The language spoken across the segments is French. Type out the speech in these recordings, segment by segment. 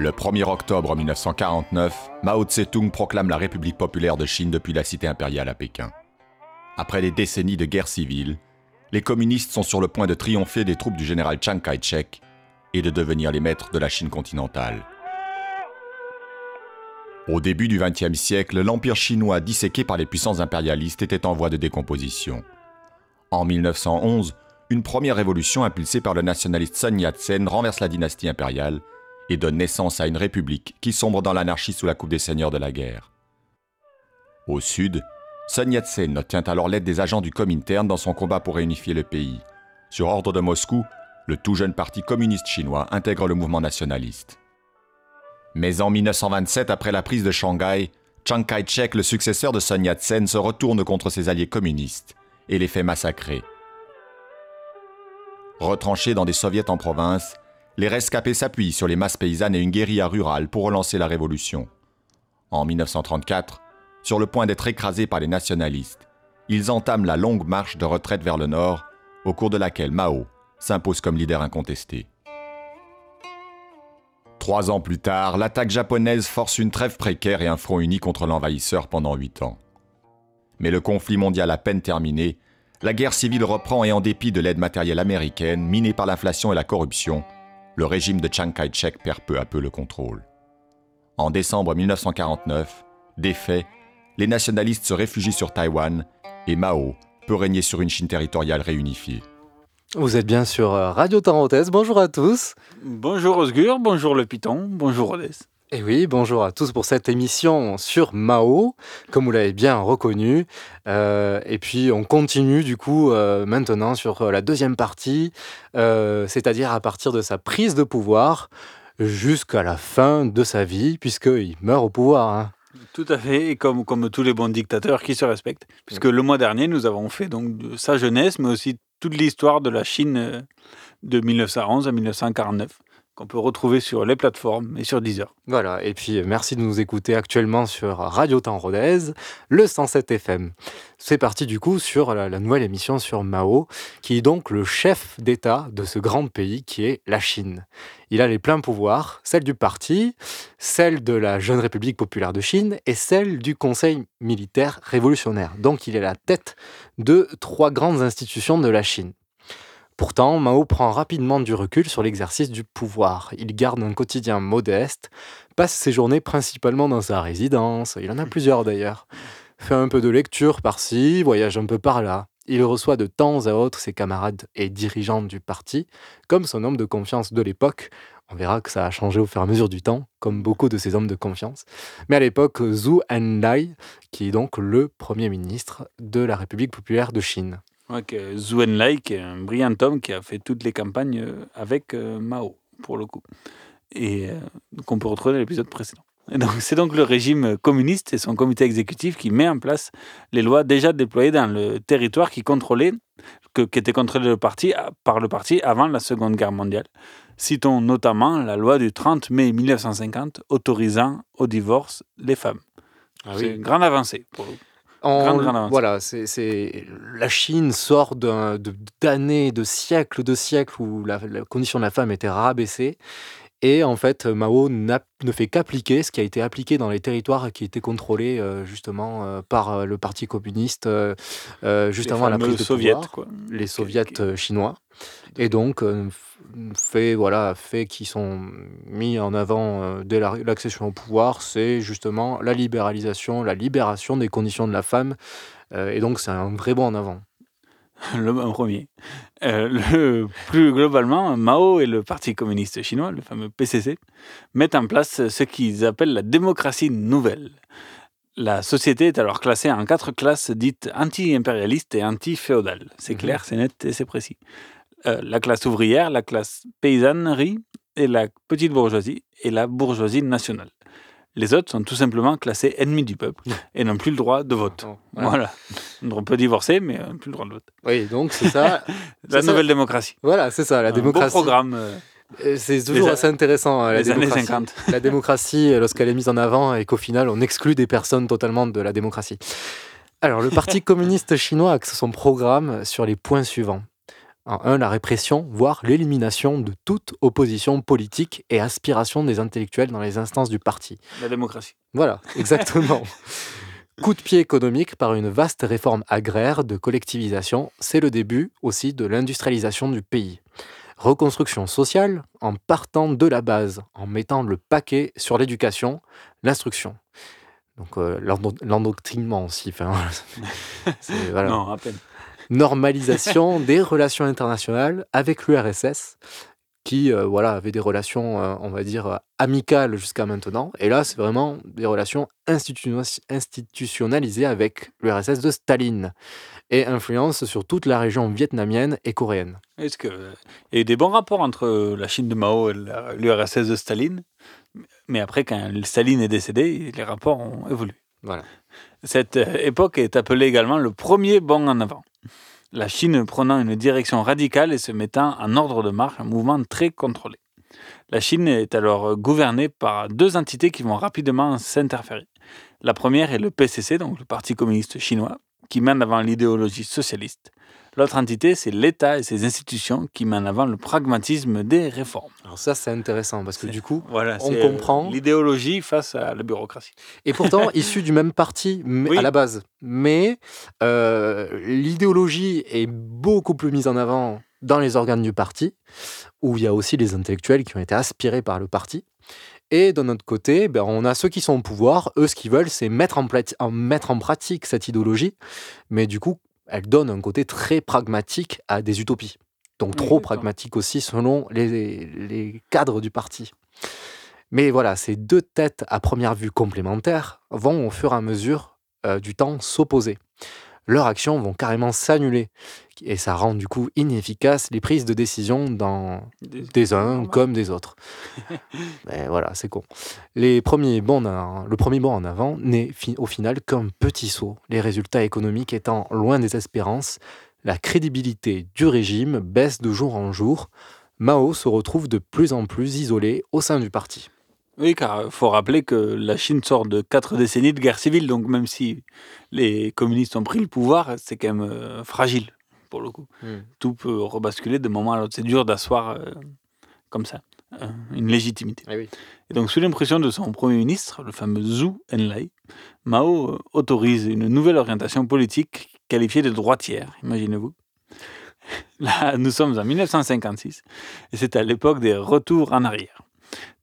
Le 1er octobre 1949, Mao Tse-tung proclame la République populaire de Chine depuis la cité impériale à Pékin. Après des décennies de guerre civile, les communistes sont sur le point de triompher des troupes du général Chiang Kai-shek et de devenir les maîtres de la Chine continentale. Au début du XXe siècle, l'empire chinois disséqué par les puissances impérialistes était en voie de décomposition. En 1911, une première révolution impulsée par le nationaliste Sun Yat-sen renverse la dynastie impériale et donne naissance à une république qui sombre dans l'anarchie sous la coupe des seigneurs de la guerre. Au sud, Sun Yat-sen obtient alors l'aide des agents du Comintern dans son combat pour réunifier le pays. Sur ordre de Moscou, le tout jeune parti communiste chinois intègre le mouvement nationaliste. Mais en 1927, après la prise de Shanghai, Chiang Kai-shek, le successeur de Sun Yat-sen, se retourne contre ses alliés communistes et les fait massacrer. Retranchés dans des soviets en province, les rescapés s'appuient sur les masses paysannes et une guérilla rurale pour relancer la révolution. En 1934, sur le point d'être écrasés par les nationalistes, ils entament la longue marche de retraite vers le nord, au cours de laquelle Mao s'impose comme leader incontesté. Trois ans plus tard, l'attaque japonaise force une trêve précaire et un front uni contre l'envahisseur pendant huit ans. Mais le conflit mondial à peine terminé, la guerre civile reprend et en dépit de l'aide matérielle américaine, minée par l'inflation et la corruption, le régime de Chiang Kai-shek perd peu à peu le contrôle. En décembre 1949, défait, les nationalistes se réfugient sur Taïwan et Mao peut régner sur une Chine territoriale réunifiée. Vous êtes bien sur euh, Radio Tarentaise. Bonjour à tous. Bonjour Osgur, bonjour le Python, bonjour Rodès. Et oui, bonjour à tous pour cette émission sur Mao, comme vous l'avez bien reconnu. Euh, et puis on continue du coup euh, maintenant sur euh, la deuxième partie, euh, c'est-à-dire à partir de sa prise de pouvoir jusqu'à la fin de sa vie, puisqu'il meurt au pouvoir. hein. Tout à fait, et comme, comme tous les bons dictateurs qui se respectent. Puisque le mois dernier, nous avons fait donc de sa jeunesse, mais aussi toute l'histoire de la Chine de 1911 à 1949, qu'on peut retrouver sur les plateformes et sur Deezer. Voilà, et puis euh, merci de nous écouter actuellement sur Radio Temps Rodez, le 107 FM. C'est parti du coup sur la, la nouvelle émission sur Mao, qui est donc le chef d'État de ce grand pays qui est la Chine. Il a les pleins pouvoirs, celle du parti, celle de la Jeune République populaire de Chine et celle du Conseil militaire révolutionnaire. Donc il est la tête de trois grandes institutions de la Chine. Pourtant, Mao prend rapidement du recul sur l'exercice du pouvoir. Il garde un quotidien modeste, passe ses journées principalement dans sa résidence, il en a plusieurs d'ailleurs, fait un peu de lecture par-ci, voyage un peu par-là. Il reçoit de temps à autre ses camarades et dirigeants du parti, comme son homme de confiance de l'époque. On verra que ça a changé au fur et à mesure du temps, comme beaucoup de ses hommes de confiance. Mais à l'époque, Zhou Enlai, qui est donc le premier ministre de la République populaire de Chine. Ouais, que Zhou Enlai, qui est un brillant homme qui a fait toutes les campagnes euh, avec euh, Mao, pour le coup. Et euh, qu'on peut retrouver dans l'épisode précédent. Et donc, C'est donc le régime communiste et son comité exécutif qui met en place les lois déjà déployées dans le territoire qui contrôlait, que, qui était contrôlé le parti, par le parti avant la Seconde Guerre mondiale. Citons notamment la loi du 30 mai 1950 autorisant au divorce les femmes. Ah C'est une grande avancée pour le coup. En- voilà, c'est la Chine sort de- d'années, de siècles, de siècles où la, la condition de la femme était rabaissée. Et en fait, Mao ne fait qu'appliquer ce qui a été appliqué dans les territoires qui étaient contrôlés euh, justement euh, par euh, le Parti communiste juste avant la prise de pouvoir, quoi. les soviets chinois. Et donc, fait, voilà, fait qui sont mis en avant dès l'accession au pouvoir, c'est justement la libéralisation, la libération des conditions de la femme. et donc, c'est un vrai bond en avant. le premier. Euh, le, plus globalement, Mao et le Parti communiste chinois, le fameux PCC, mettent en place ce qu'ils appellent la démocratie nouvelle. La société est alors classée en quatre classes dites anti-impérialistes et anti-féodales. C'est mhm. clair, c'est net et c'est précis. Euh, la classe ouvrière, la classe paysannerie et la petite bourgeoisie et la bourgeoisie nationale. Les autres sont tout simplement classés ennemis du peuple et n'ont plus le droit de vote. voilà. On peut divorcer, mais on plus le droit de vote. Oui, donc c'est ça. la nouvelle démocratie. Voilà, c'est ça, la démocratie. Beau programme. Euh, euh, c'est toujours assez intéressant, euh, la les Années 50. la démocratie, lorsqu'elle est mise en avant et qu'au final, on exclut des personnes totalement de la démocratie. Alors, le Parti communiste chinois axe son programme sur les points suivants. En un, la répression, voire l'élimination de toute opposition politique et aspiration des intellectuels dans les instances du parti. La démocratie. Voilà, exactement. Coup de pied économique par une vaste réforme agraire de collectivisation, c'est le début aussi de l'industrialisation du pays. Reconstruction sociale en partant de la base, en mettant le paquet sur l'éducation, l'instruction. Donc euh, l'endoctrinement aussi. voilà. Non, à peine normalisation des relations internationales avec l'URSS, qui euh, voilà, avait des relations, euh, on va dire, amicales jusqu'à maintenant. Et là, c'est vraiment des relations institutionnalisées avec l'URSS de Staline et influence sur toute la région vietnamienne et coréenne. Est-ce qu'il y a eu des bons rapports entre la Chine de Mao et l'URSS de Staline? Mais après, quand Staline est décédé, les rapports ont évolué. Voilà. Cette euh, époque est appelée également le premier bond en avant la Chine prenant une direction radicale et se mettant en ordre de marche, un mouvement très contrôlé. La Chine est alors gouvernée par deux entités qui vont rapidement s'interférer. La première est le PCC, donc le Parti communiste chinois, qui mène avant l'idéologie socialiste. L'autre entité, c'est l'État et ses institutions qui mènent avant le pragmatisme des réformes. Alors ça, c'est intéressant parce que du coup, voilà, on comprend euh, l'idéologie face à la bureaucratie. Et pourtant, issu du même parti à la base. Mais euh, l'idéologie est beaucoup plus mise en avant dans les organes du parti, où il y a aussi les intellectuels qui ont été aspirés par le parti. Et d'un autre côté, ben, on a ceux qui sont au pouvoir. Eux, ce qu'ils veulent, c'est mettre en, en, mettre en pratique cette idéologie. Mais du coup, elle donne un côté très pragmatique à des utopies. Donc trop pragmatique aussi selon les, cadres du parti. Mais voilà, ces deux têtes à première vue complémentaires vont au fur et à mesure euh, du temps s'opposer leurs actions vont carrément s'annuler. Et ça rend du coup inefficaces les prises de décision dans des, uns comme des autres. Mais voilà, c'est con. Les premiers bons le premier bond en avant n'est au final qu'un petit saut, les résultats économiques étant loin des espérances. La crédibilité du régime baisse de jour en jour. Mao se retrouve de plus en plus isolé au sein du parti. Oui, car il faut rappeler que la Chine sort de quatre décennies de guerre civile, donc même si les communistes ont pris le pouvoir, c'est quand même euh, fragile, pour le coup. Hmm. Tout peut rebasculer de moment à l'autre. C'est dur d'asseoir euh, comme ça euh, une légitimité. Eh Et donc, sous l'impression de son premier ministre, le fameux Zhu Enlai, Mao autorise une nouvelle orientation politique qualifiée de droitière, imaginez-vous. Là, nous sommes en 1956, et c'est à l'époque des retours en arrière.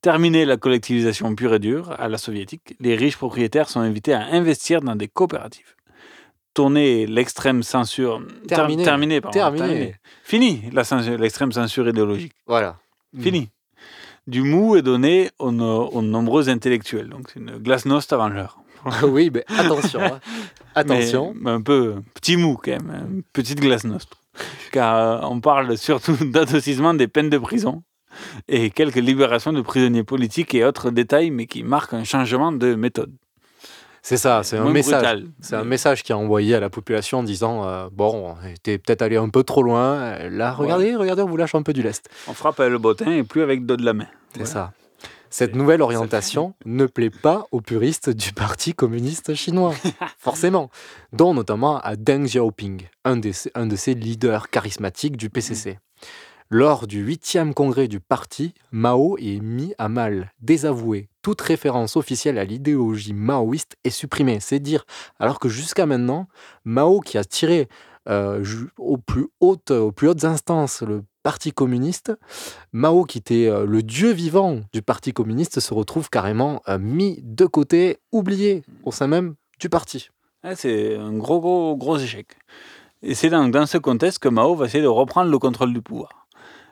Terminer la collectivisation pure et dure à la soviétique, les riches propriétaires sont invités à investir dans des coopératives. Tourner l'extrême censure. Terminé. terminé, terminé. Fini l'extrême censure idéologique. Voilà. Fini. Du mou est donné aux, nombreux intellectuels. Donc c'est une glasnost avant l'heure. oui, mais attention. Hein. Attention. un peu petit mou quand même, une petite glasnost. Car euh, on parle surtout d'adoucissement des peines de prison et quelques libérations de prisonniers politiques et autres détails, mais qui marquent un changement de méthode. C'est ça, c'est un message. C'est un message qui est envoyé à la population en disant euh, bon, t'es peut-être allé un peu trop loin. Là, regardez, regardez, on vous lâche un peu du lest. On frappe avec le bottin et plus avec le dos de la main. C'est ça. Cette nouvelle orientation ne plaît pas aux puristes du Parti communiste chinois, forcément, dont notamment à Deng Xiaoping, un, des, un de ses leaders charismatiques du PCC. Lors du 8e congrès du parti, Mao est mis à mal, désavoué. Toute référence officielle à l'idéologie maoïste est supprimée. C'est dire, alors que jusqu'à maintenant, Mao, qui a tiré euh, aux, plus hautes, instances le Parti communiste, Mao, qui était euh, le dieu vivant du Parti communiste, se retrouve carrément euh, mis de côté, oublié au sein même du parti. Ah, c'est un gros, gros, gros échec. Et c'est dans ce contexte que Mao va essayer de reprendre le contrôle du pouvoir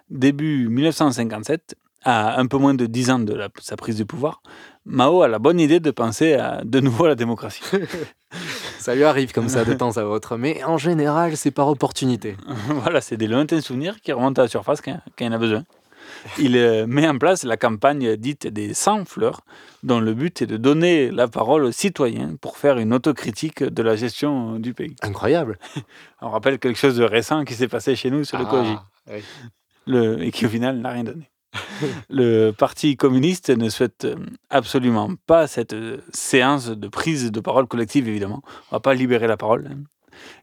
début 1957, à un peu moins de 10 ans de sa prise du pouvoir, Mao a la bonne idée de penser à, de nouveau à la démocratie. ça lui arrive comme ça de temps à autre, mais en général, c'est par opportunité. voilà, c'est des lointains souvenirs qui remontent à la surface quand, il en a besoin. Il euh, met en place la campagne dite des 100 fleurs, dont le but est de donner la parole aux citoyens pour faire une autocritique de la gestion du pays. Incroyable. On rappelle quelque chose de récent qui s'est passé chez nous sur le ah, Oui et qui au final n'a rien donné. le Parti communiste ne souhaite euh, absolument pas cette euh, séance de prise de parole collective, évidemment. On ne va pas libérer la parole, hein.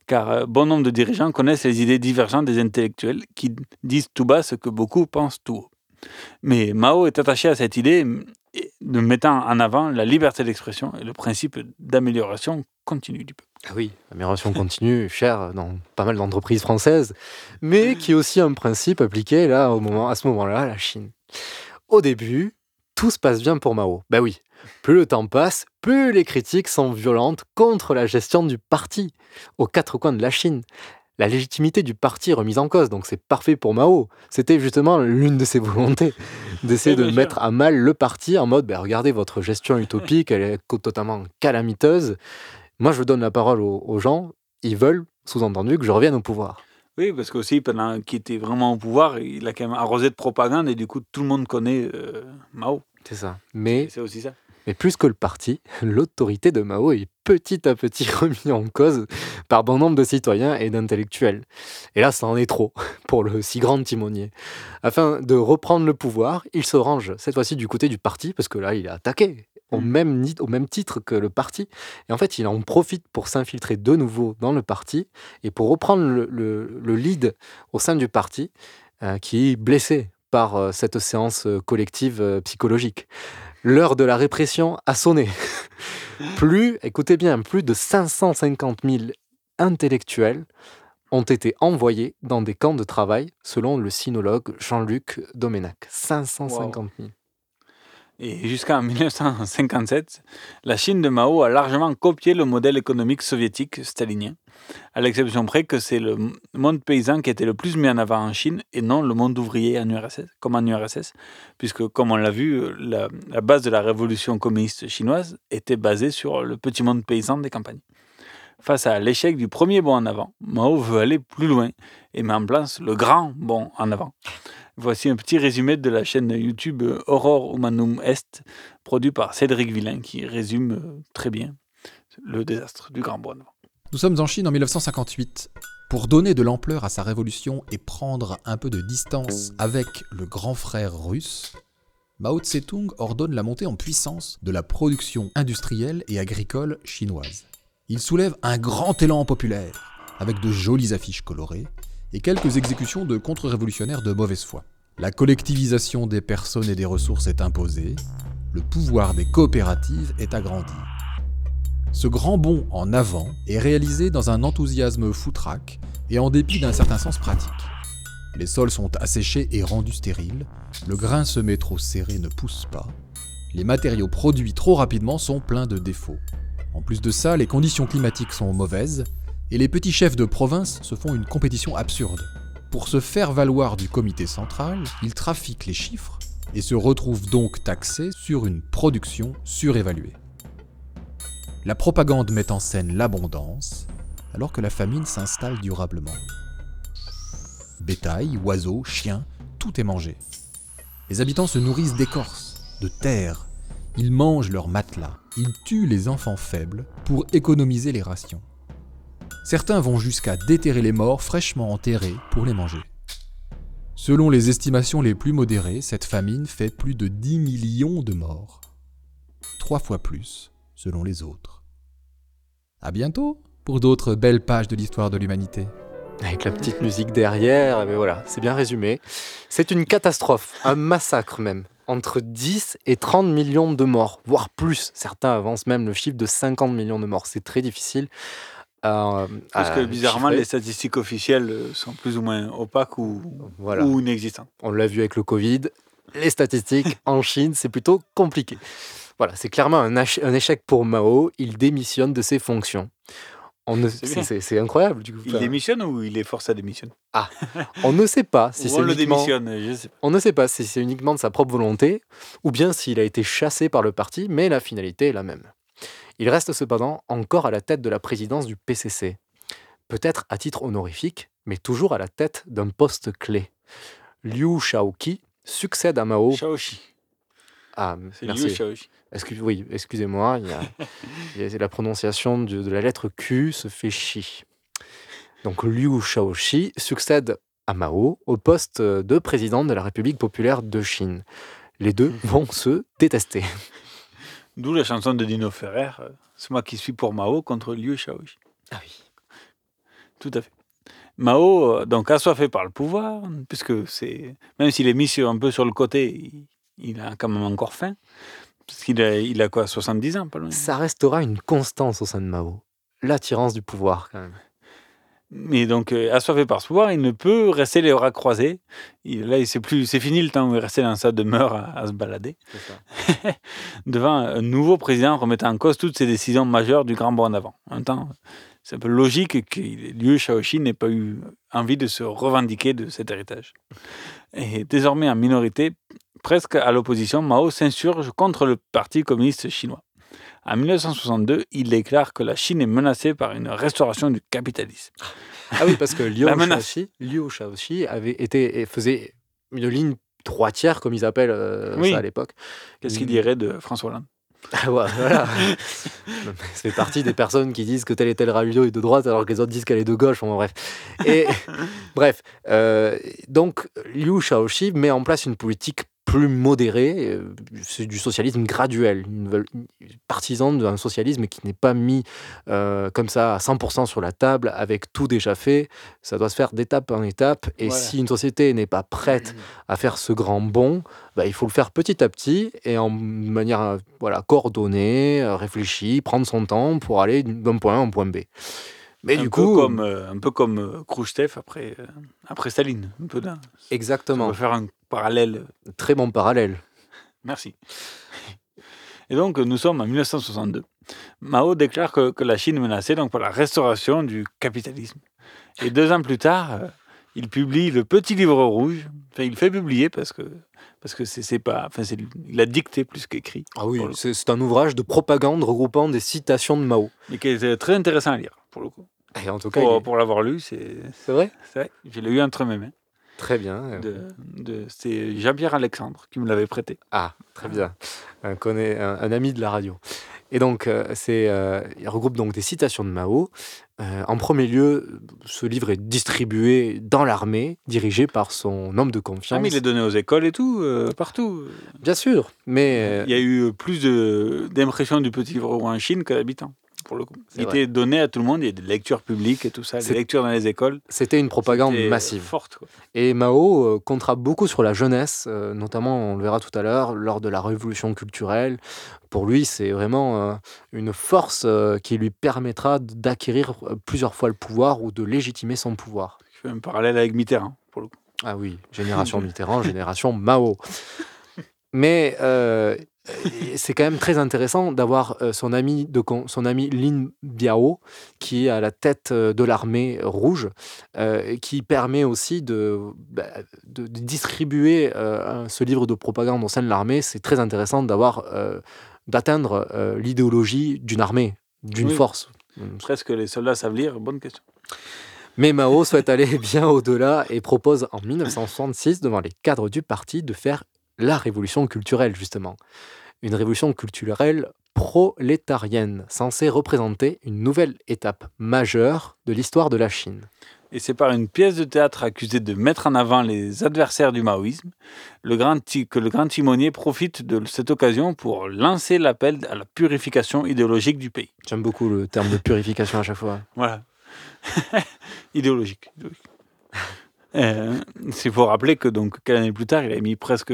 car euh, bon nombre de dirigeants connaissent les idées divergentes des intellectuels qui disent tout bas ce que beaucoup pensent tout haut. Mais Mao est attaché à cette idée de mettant en avant la liberté d'expression et le principe d'amélioration continue du peuple. Ah oui, l'amélioration continue, chère dans pas mal d'entreprises françaises, mais qui est aussi un principe appliqué là, au moment, à ce moment-là à la Chine. Au début, tout se passe bien pour Mao. Ben oui, plus le temps passe, plus les critiques sont violentes contre la gestion du parti aux quatre coins de la Chine la légitimité du parti est remise en cause. Donc c'est parfait pour Mao. C'était justement l'une de ses volontés, d'essayer de mettre à mal le parti en mode, ben, regardez votre gestion utopique, elle est totalement calamiteuse. Moi, je donne la parole aux, gens, ils veulent, sous-entendu, que je revienne au pouvoir. Oui, parce qu'aussi, pendant qu'il était vraiment au pouvoir, il a quand même arrosé de propagande et du coup, tout le monde connaît euh, Mao. C'est ça. Mais c'est aussi ça. Mais plus que le parti, l'autorité de Mao est petit à petit remise en cause par bon nombre de citoyens et d'intellectuels. Et là, ça en est trop pour le si grand timonier. Afin de reprendre le pouvoir, il se range cette fois-ci du côté du parti, parce que là, il est attaqué au mm. même, au même titre que le parti. Et en fait, il en profite pour s'infiltrer de nouveau dans le parti et pour reprendre le, lead au sein du parti, euh, qui est blessé par euh, cette séance euh, collective psychologique. L'heure de la répression a sonné. plus, écoutez bien, plus de 550 000 intellectuels ont été envoyés dans des camps de travail, selon le sinologue Jean-Luc Domenac. 550 000. Et jusqu'en 1957, la Chine de Mao a largement copié le modèle économique soviétique stalinien, à l'exception près que c'est le monde paysan qui était le plus mis en avant en Chine et non le monde ouvrier en URSS, comme en URSS, puisque comme on l'a vu, la, la, base de la révolution communiste chinoise était basée sur le petit monde paysan des campagnes. Face à l'échec du premier bond en avant, Mao veut aller plus loin et met en place le grand bond en avant. Voici un petit résumé de la chaîne YouTube Aurore Humanum Est, produit par Cédric Villain, qui résume euh, très bien le désastre du Grand Bonne. Nous sommes en Chine en 1958. Pour donner de l'ampleur à sa révolution et prendre un peu de distance avec le grand frère russe, Mao Tse-tung ordonne la montée en puissance de la production industrielle et agricole chinoise. Il soulève un grand élan populaire, avec de jolies affiches colorées, et quelques exécutions de contre-révolutionnaires de mauvaise foi. La collectivisation des personnes et des ressources est imposée, le pouvoir des coopératives est agrandi. Ce grand bond en avant est réalisé dans un enthousiasme foutraque et en dépit d'un certain sens pratique. Les sols sont asséchés et rendus stériles, le grain semé trop serré ne pousse pas, les matériaux produits trop rapidement sont pleins de défauts. En plus de ça, les conditions climatiques sont mauvaises et les petits chefs de province se font une compétition absurde. Pour se faire valoir du comité central, ils trafiquent les chiffres et se retrouvent donc taxés sur une production surévaluée. La propagande met en scène l'abondance, alors que la famine s'installe durablement. Bétail, oiseaux, chiens, tout est mangé. Les habitants se nourrissent d'écorce, de terre. Ils mangent leurs matelas. Ils tuent les enfants faibles pour économiser les rations. Certains vont jusqu'à déterrer les morts fraîchement enterrés pour les manger. Selon les estimations les plus modérées, cette famine fait plus de 10 millions de morts. Trois fois plus, selon les autres. À bientôt pour d'autres belles pages de l'histoire de l'humanité. Avec la petite musique derrière, mais voilà, c'est bien résumé. C'est une catastrophe, un massacre même. Entre 10 et 30 millions de morts, voire plus. Certains avancent même le chiffre de 50 millions de morts. C'est très difficile. À- Parce que bizarrement, chiffrer. les statistiques officielles euh, sont plus ou moins opaques ou, Voilà. ou inexistantes. On l'a vu avec le Covid. Les statistiques en Chine, c'est plutôt compliqué. Voilà, c'est clairement un, un échec pour Mao. Il démissionne de ses fonctions. C'est incroyable. Du coup. Il démissionne ou il est forcé à démissionner? On ne sait pas si c'est le uniquement- démissionne, je sais pas. On ne sait pas si c'est uniquement de sa propre volonté ou bien s'il a été chassé par le parti, mais la finalité est la même. Il reste cependant encore à la tête de la présidence du PCC, peut-être à titre honorifique, mais toujours à la tête d'un poste clé. Liu Shaoqi succède à Mao. Shaoxi. Ah, C'est merci. Liu. Excuse- oui, excusez-moi, la prononciation de, de la lettre Q se fait chi. Donc Liu Shaoxi succède à Mao au poste de président de la République populaire de Chine. Les deux vont se détester. D'où la chanson de Dino Ferrer, euh, C'est moi qui suis pour Mao contre Liu Shaoxi. Ah oui. Tout à fait. Mao, euh, donc assoiffé par le pouvoir, puisque c'est même s'il est mis sur, un peu sur le côté, il, il a quand même encore faim. Parce qu'il a, il a quoi, 70 ans, pas loin. Ça restera une constance au sein de Mao. L'attirance du pouvoir, quand même. Mais donc, euh, assoiffé par ce pouvoir, il ne peut rester les bras croisés. Il- là, plus, c'est fini le temps où il restait dans sa demeure à, à se balader. Devant un nouveau président remettant en cause toutes ses décisions majeures du grand bond en avant. En même temps, c'est un peu logique que Liu Shaoxi n'ait pas eu envie de se revendiquer de cet héritage. Et désormais en minorité, presque à l'opposition, Mao s'insurge contre le Parti communiste chinois. En 1962, il déclare que la Chine est menacée par une restauration du capitalisme. Ah oui, parce que Liu. Shaoxi, Liu Shaoxi avait été, et faisait une ligne droitière, comme ils appellent euh, Oui. ça à l'époque. Qu'est-ce qu'il dirait de François Hollande? Ah ouais, voilà. ça fait partie des personnes qui disent que tel et tel radio est de droite alors que les autres disent qu'elle est de gauche. Bon, bref. Et, bref. euh, donc, Liu Shaoxi met en place une politique plus euh, C'est du socialisme graduel. Ils veulent- Partisan d'un socialisme qui n'est pas mis euh, comme ça à 100% sur la table avec tout déjà fait. Ça doit se faire d'étape en étape. Et Voilà. si une société n'est pas prête à faire ce grand bond, bah, il faut le faire petit à petit et en manière euh, voilà, coordonnée, réfléchie, prendre son temps pour aller d'un point A à un point B. Mais un du peu coup, comme, euh, un peu comme euh, Khrouchtchev après, euh, après Staline. Un peu d'un- exactement, On peut faire un parallèle. très bon parallèle. Merci. Et donc, nous sommes en 1962. Mao déclare que, que la Chine est menacée donc, par la restauration du capitalisme. Et deux ans plus tard, euh, il publie le Petit Livre Rouge. Enfin, il le fait publier parce que parce que c'est pas. Enfin, il a dicté plus qu'écrit. Ah oui, c'est un ouvrage de propagande regroupant des citations de Mao. Mais qui est très intéressant à lire, pour le coup. Et en tout cas, Pour, il est- pour l'avoir lu, c'est c'est vrai? vrai. Je l'ai eu entre mes mains. Très bien. euh, De, de, c'est Jean-Pierre Alexandre qui me l'avait prêté. Ah, très bien. Un, connaît, un, un ami de la radio. Et donc, euh, c'est, euh, il regroupe donc des citations de Mao. Euh, en premier lieu, ce livre est distribué dans l'armée, dirigé par son homme de confiance. Ah, mais il est donné aux écoles et tout, euh, partout. Bien sûr, mais Il y a eu plus de, d'impressions du petit livre rouge en Chine que d'habitants, pour le coup. C'est Il vrai. était donné à tout le monde, il y a des lectures publiques et tout ça, des lectures dans les écoles. c'était une propagande C'était massive. Forte, quoi. Et Mao euh, comptera beaucoup sur la jeunesse, euh, notamment, on le verra tout à l'heure, lors de la révolution culturelle. Pour lui, c'est vraiment euh, une force euh, qui lui permettra d'acquérir plusieurs fois le pouvoir ou de légitimer son pouvoir. Je fais un parallèle avec Mitterrand, pour le coup. Ah oui, génération Mitterrand, génération Mao. Mais euh, c'est quand même très intéressant d'avoir euh, son ami de son ami Lin Biao qui est à la tête euh, de l'armée rouge, euh, qui permet aussi de, bah, de- de distribuer euh, ce livre de propagande au sein de l'armée. C'est très intéressant d'avoir euh, d'atteindre l'idéologie d'une armée, d'une Oui. force. Presque les soldats savent lire, bonne question. Mais Mao souhaite aller bien au-delà et propose en 1966 devant les cadres du parti de faire la révolution culturelle, justement. Une révolution culturelle prolétarienne, censée représenter une nouvelle étape majeure de l'histoire de la Chine. Et c'est par une pièce de théâtre accusée de mettre en avant les adversaires du maoïsme le grand que le grand timonier profite de cette occasion pour lancer l'appel à la purification idéologique du pays. J'aime beaucoup le terme de purification à chaque fois. Voilà. idéologique. Euh, c'est pour rappeler que donc quelques années plus tard, il a mis presque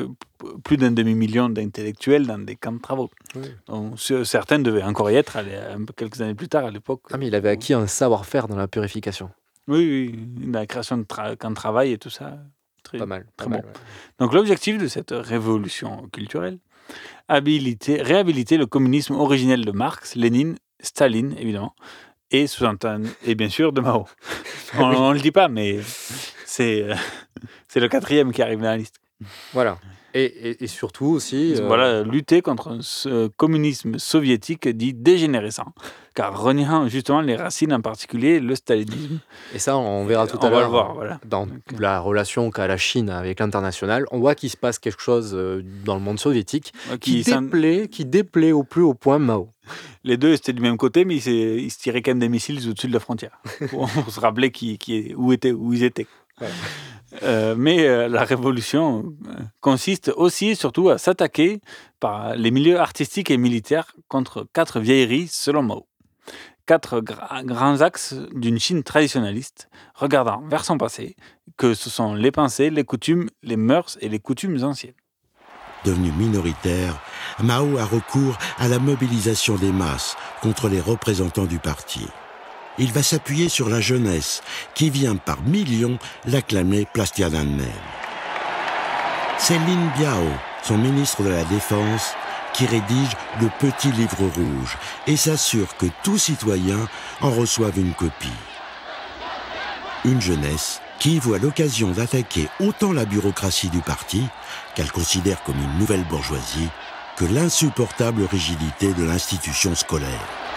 plus d'un demi-million d'intellectuels dans des camps de travaux. Donc, certains devaient encore y être quelques années plus tard à l'époque. Ah, mais il avait acquis un savoir-faire dans la purification. Oui, oui, dans la création de camps de travail et tout ça. Très, pas mal, très bon. Donc l'objectif de cette révolution culturelle, habiliter, réhabiliter le communisme originel de Marx, Lénine, Staline, évidemment, et sous et bien sûr de Mao. on ne le dit pas, mais c'est euh, c'est le quatrième qui arrive dans la liste. Voilà. Et, et, surtout aussi. Euh, voilà, lutter contre ce communisme soviétique dit dégénérescent, car reniant justement les racines, en particulier le stalinisme. Et ça, on verra tout à l'heure. Voilà. Dans la relation qu'a la Chine avec l'international, on voit qu'il se passe quelque chose euh, dans le monde soviétique qui, qui, déplaît, qui déplaît au plus haut point Mao. Les deux étaient du même côté, mais ils, se tiraient quand même des missiles au-dessus de la frontière. pour, se rappeler qui, qui, où, était, où ils étaient. Euh, mais euh, la révolution euh, consiste aussi et surtout à s'attaquer par les milieux artistiques et militaires contre quatre vieilleries selon Mao. Quatre grands axes d'une Chine traditionnaliste, regardant vers son passé, que ce sont les pensées, les coutumes, les mœurs et les coutumes anciennes. Devenu minoritaire, Mao a recours à la mobilisation des masses contre les représentants du parti il va s'appuyer sur la jeunesse qui vient par millions l'acclamer place Tiananmen. C'est Lin Biao, son ministre de la Défense, qui rédige le petit livre rouge et s'assure que tout citoyen en reçoive une copie. Une jeunesse qui voit l'occasion d'attaquer autant la bureaucratie du parti, qu'elle considère comme une nouvelle bourgeoisie, que l'insupportable rigidité de l'institution scolaire.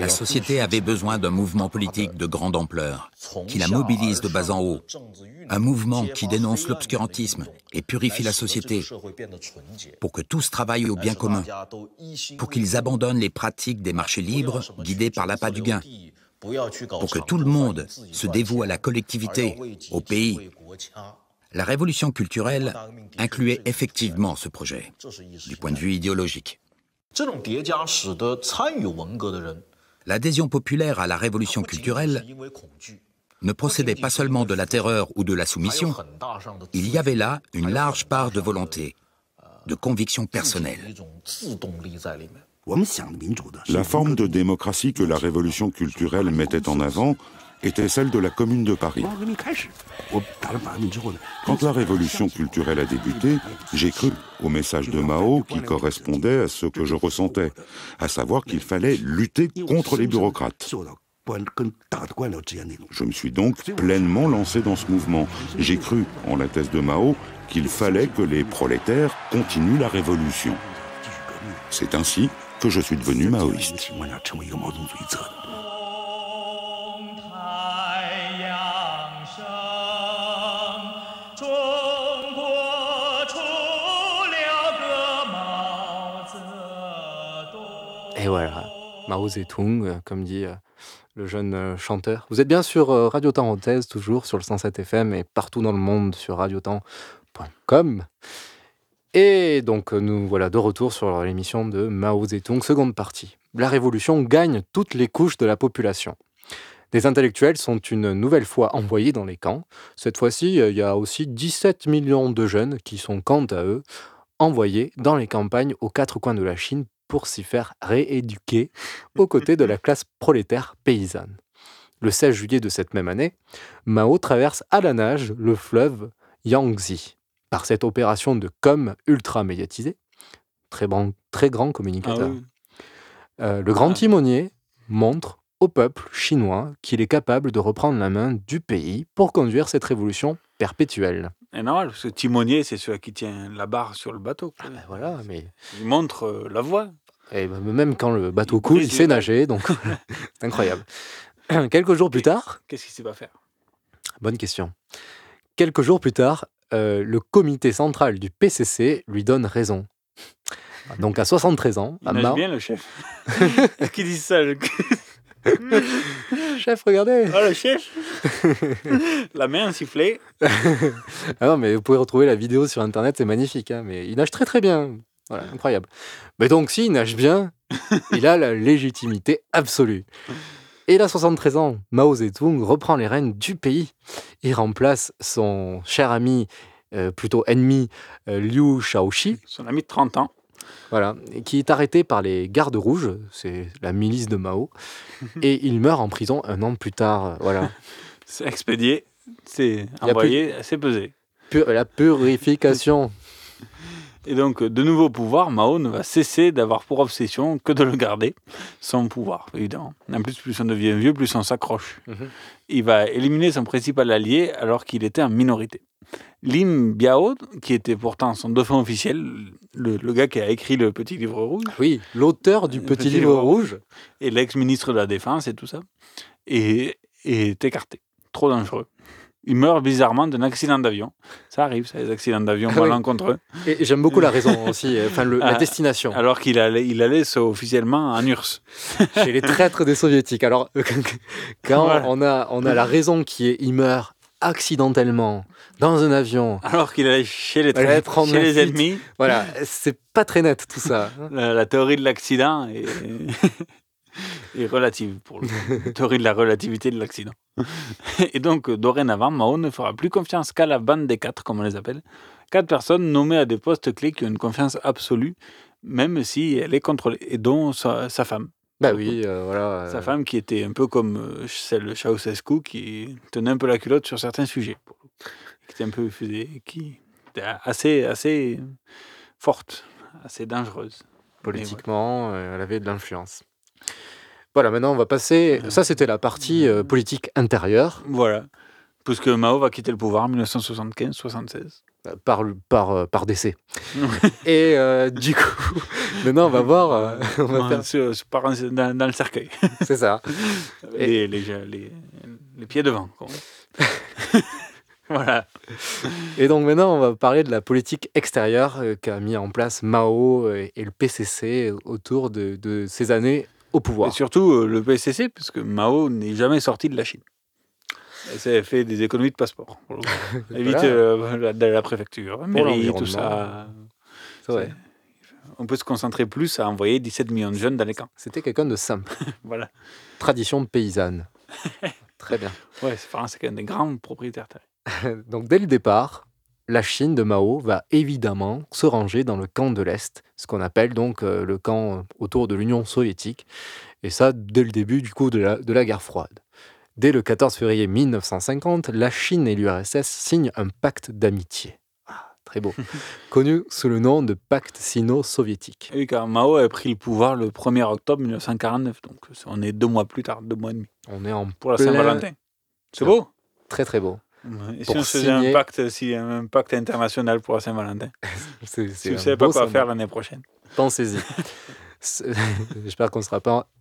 La société avait besoin d'un mouvement politique de grande ampleur, qui la mobilise de bas en haut. Un mouvement qui dénonce l'obscurantisme et purifie la société pour que tous travaillent au bien commun, pour qu'ils abandonnent les pratiques des marchés libres guidés par l'appât du gain, pour que tout le monde se dévoue à la collectivité, au pays. La révolution culturelle incluait effectivement ce projet, du point de vue idéologique. L'adhésion populaire à la révolution culturelle ne procédait pas seulement de la terreur ou de la soumission, il y avait là une large part de volonté, de conviction personnelle. La forme de démocratie que la révolution culturelle mettait en avant était celle de la Commune de Paris. Quand la révolution culturelle a débuté, j'ai cru au message de Mao qui correspondait à ce que je ressentais, à savoir qu'il fallait lutter contre les bureaucrates. Je me suis donc pleinement lancé dans ce mouvement. J'ai cru, en la thèse de Mao, qu'il fallait que les prolétaires continuent la révolution. C'est ainsi que je suis devenu maoïste. Et voilà, Mao Zedong, euh, comme dit euh, le jeune euh, chanteur. Vous êtes bien sur Radio Temps Thèse, toujours sur le 107 FM et partout dans le monde sur radiotemps.com. Et donc nous voilà de retour sur l'émission de Mao Zedong, seconde partie. La révolution gagne toutes les couches de la population. Des intellectuels sont une nouvelle fois envoyés dans les camps. Cette fois-ci, il y a aussi 17 millions de jeunes qui sont, quant à eux, envoyés dans les campagnes aux quatre coins de la Chine pour s'y faire rééduquer aux côtés de la classe prolétaire paysanne. Le 16 juillet de cette même année, Mao traverse à la nage le fleuve Yangtze. Par cette opération de com ultra médiatisée, très, très grand communicateur, ah euh, le grand ah. timonier montre au peuple chinois qu'il est capable de reprendre la main du pays pour conduire cette révolution perpétuelle. Et normal, parce que timonier, c'est celui qui tient la barre sur le bateau. Ah ben voilà, mais... Il montre euh, la voie. Et ben, même quand le bateau coule, il sait nager, donc c'est incroyable. Quelques jours plus tard. Qu'est-ce qu'il sait pas faire? Bonne question. Quelques jours plus tard, euh, le comité central du PCC lui donne raison. Donc à 73 ans, il nage bien le chef. qui dit ça le... chef, regardez. Oh le chef. la main sifflée. ah non, mais vous pouvez retrouver la vidéo sur internet, c'est magnifique. Hein, mais il nage très très bien. Voilà, incroyable. Mais donc, s'il nage bien, il a la légitimité absolue. Et a 73 ans. Mao Zedong reprend les rênes du pays. Il remplace son cher ami, euh, plutôt ennemi, euh, Liu Shaoxi. Son ami de 30 ans. Voilà, qui est arrêté par les gardes rouges, c'est la milice de Mao, et il meurt en prison un an plus tard. Voilà. C'est expédié, c'est envoyé, c'est pesé. La purification. Et donc, de nouveau au pouvoir, Mao ne va cesser d'avoir pour obsession que de le garder, son pouvoir, évidemment. En plus, plus on devient vieux, plus on s'accroche. Mhm. Il va éliminer son principal allié alors qu'il était en minorité. Lim Biao, qui était pourtant son dauphin officiel, le, le gars qui a écrit le Petit Livre Rouge. Oui, l'auteur du Petit Livre Rouge. Et l'ex-ministre de la Défense et tout ça, est écarté. Trop dangereux. Il meurt bizarrement d'un accident d'avion. Ça arrive, ça, les accidents d'avion Ah oui. malencontreux. Et j'aime beaucoup la raison aussi, euh, enfin le- la Ah, destination. Alors qu'il allait, il allait officiellement en URSS. Chez les traîtres des soviétiques. Alors, quand Voilà. on, a, on a la raison qui est il meurt accidentellement dans un avion. Alors qu'il allait chez les traîtres, chez les ennemis. Voilà, c'est pas très net tout ça. La, la théorie de l'accident est, est relative pour. La théorie de la relativité de l'accident. Et donc, euh, dorénavant, Mao ne fera plus confiance qu'à la bande des quatre, comme on les appelle. Quatre personnes nommées à des postes clés qui ont une confiance absolue, même si elle est contrôlée, et dont sa, sa femme. Bah oui, euh, voilà. Sa euh, femme qui était un peu comme celle de Ceausescu, qui tenait un peu la culotte sur certains sujets. Qui était un peu qui était assez, assez forte, assez dangereuse. Politiquement, elle avait de l'influence. Voilà, maintenant on va passer. Ça, c'était la partie euh, politique intérieure. Voilà. Puisque Mao va quitter le pouvoir en 1975-76. Par, le- par, euh, par décès. Et euh, du coup, maintenant on va voir. euh, on va faire- sur- par- dans, dans le cercueil. C'est ça. les, les, les, les pieds devant. quoi. voilà. Et donc maintenant, on va parler de la politique extérieure euh, qu'a mis en place Mao euh, et le PCC autour de, de ces années au pouvoir. Et surtout euh, le PCC, puisque Mao n'est jamais sorti de la Chine. S'est fait des économies de passeport. Évite Voilà. euh, la, de la préfecture, mairie, tout ça. C'est vrai. On peut se concentrer plus à envoyer 17 millions de jeunes dans les camps. C'était quelqu'un de simple. Voilà. Tradition paysanne. Très bien. Ouais, c'est quand même des grands propriétaires. Donc dès le départ, la Chine de Mao va évidemment se ranger dans le camp de l'Est, ce qu'on appelle donc euh, le camp euh, autour de l'Union soviétique, et ça dès le début du coup de la, de la guerre froide. Dès le 14 février 1950, la Chine et l'URSS signent un pacte d'amitié. Ah, très beau. Connu sous le nom de pacte sino-soviétique. Oui, car Mao a pris le pouvoir le 1er octobre 1949, donc on est deux mois plus tard, deux mois et demi. On est en Pour la plein- Saint-Valentin. C'est beau Très très beau. Et si on faisait signer- un pacte, si, un pacte international pour la Saint-Valentin? Si vous ne savez pas quoi faire l'année prochaine. Pensez-y. J'espère qu'on ne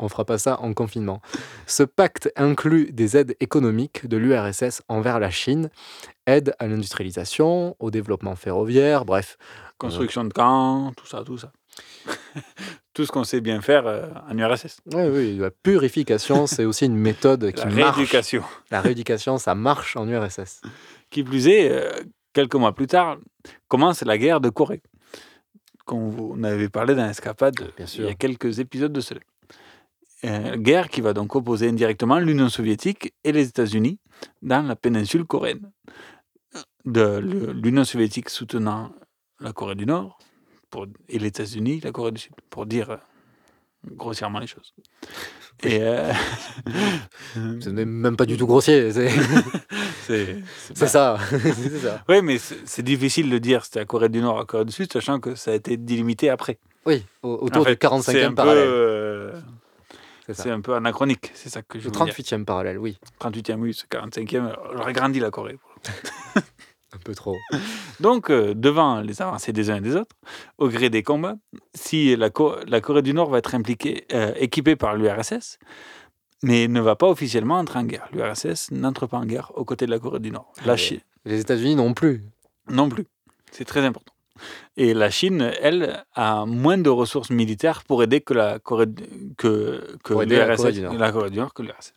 fera pas ça en confinement. Ce pacte inclut des aides économiques de l'URSS envers la Chine, aide à l'industrialisation, au développement ferroviaire, bref. Construction de camps, tout ça, tout ça. tout ce qu'on sait bien faire euh, en URSS. Oui, oui, la purification, c'est aussi une méthode qui La marche. rééducation. La rééducation, ça marche en URSS. Qui plus est, euh, quelques mois plus tard, commence la guerre de Corée. Qu'on avait parlé dans l'escapade il y a quelques épisodes de cela. Euh, guerre qui va donc opposer indirectement l'Union soviétique et les États-Unis dans la péninsule coréenne. De le- l'Union soviétique soutenant la Corée du Nord pour, et les États-Unis la Corée du Sud, pour dire euh, grossièrement les choses. Et euh, Ce n'est même pas du tout grossier. C'est c'est c'est ça. c'est ça. Oui, mais c'est difficile de dire c'était la Corée du Nord, la Corée du Sud, sachant que ça a été délimité après. Oui, au- autour En fait, du 45e c'est un peu, parallèle. euh, C'est un peu anachronique, c'est ça que je Le veux dire. 38e parallèle, oui. 38e, oui, c'est 45e. J'aurais grandi la Corée. Un peu trop. Donc, euh, devant les avancées des uns et des autres, au gré des combats, si la, Co- la Corée du Nord va être impliquée, euh, équipée par l'URSS, mais ne va pas officiellement entrer en guerre. L'URSS n'entre pas en guerre aux côtés de la Corée du Nord. La Et Chine Les États-Unis non plus. non plus. C'est très important. Et la Chine, elle, a moins de ressources militaires pour aider que la Corée, du- que, que Pour aider la l'URSS, Corée du Nord. la Corée du Nord que l'URSS.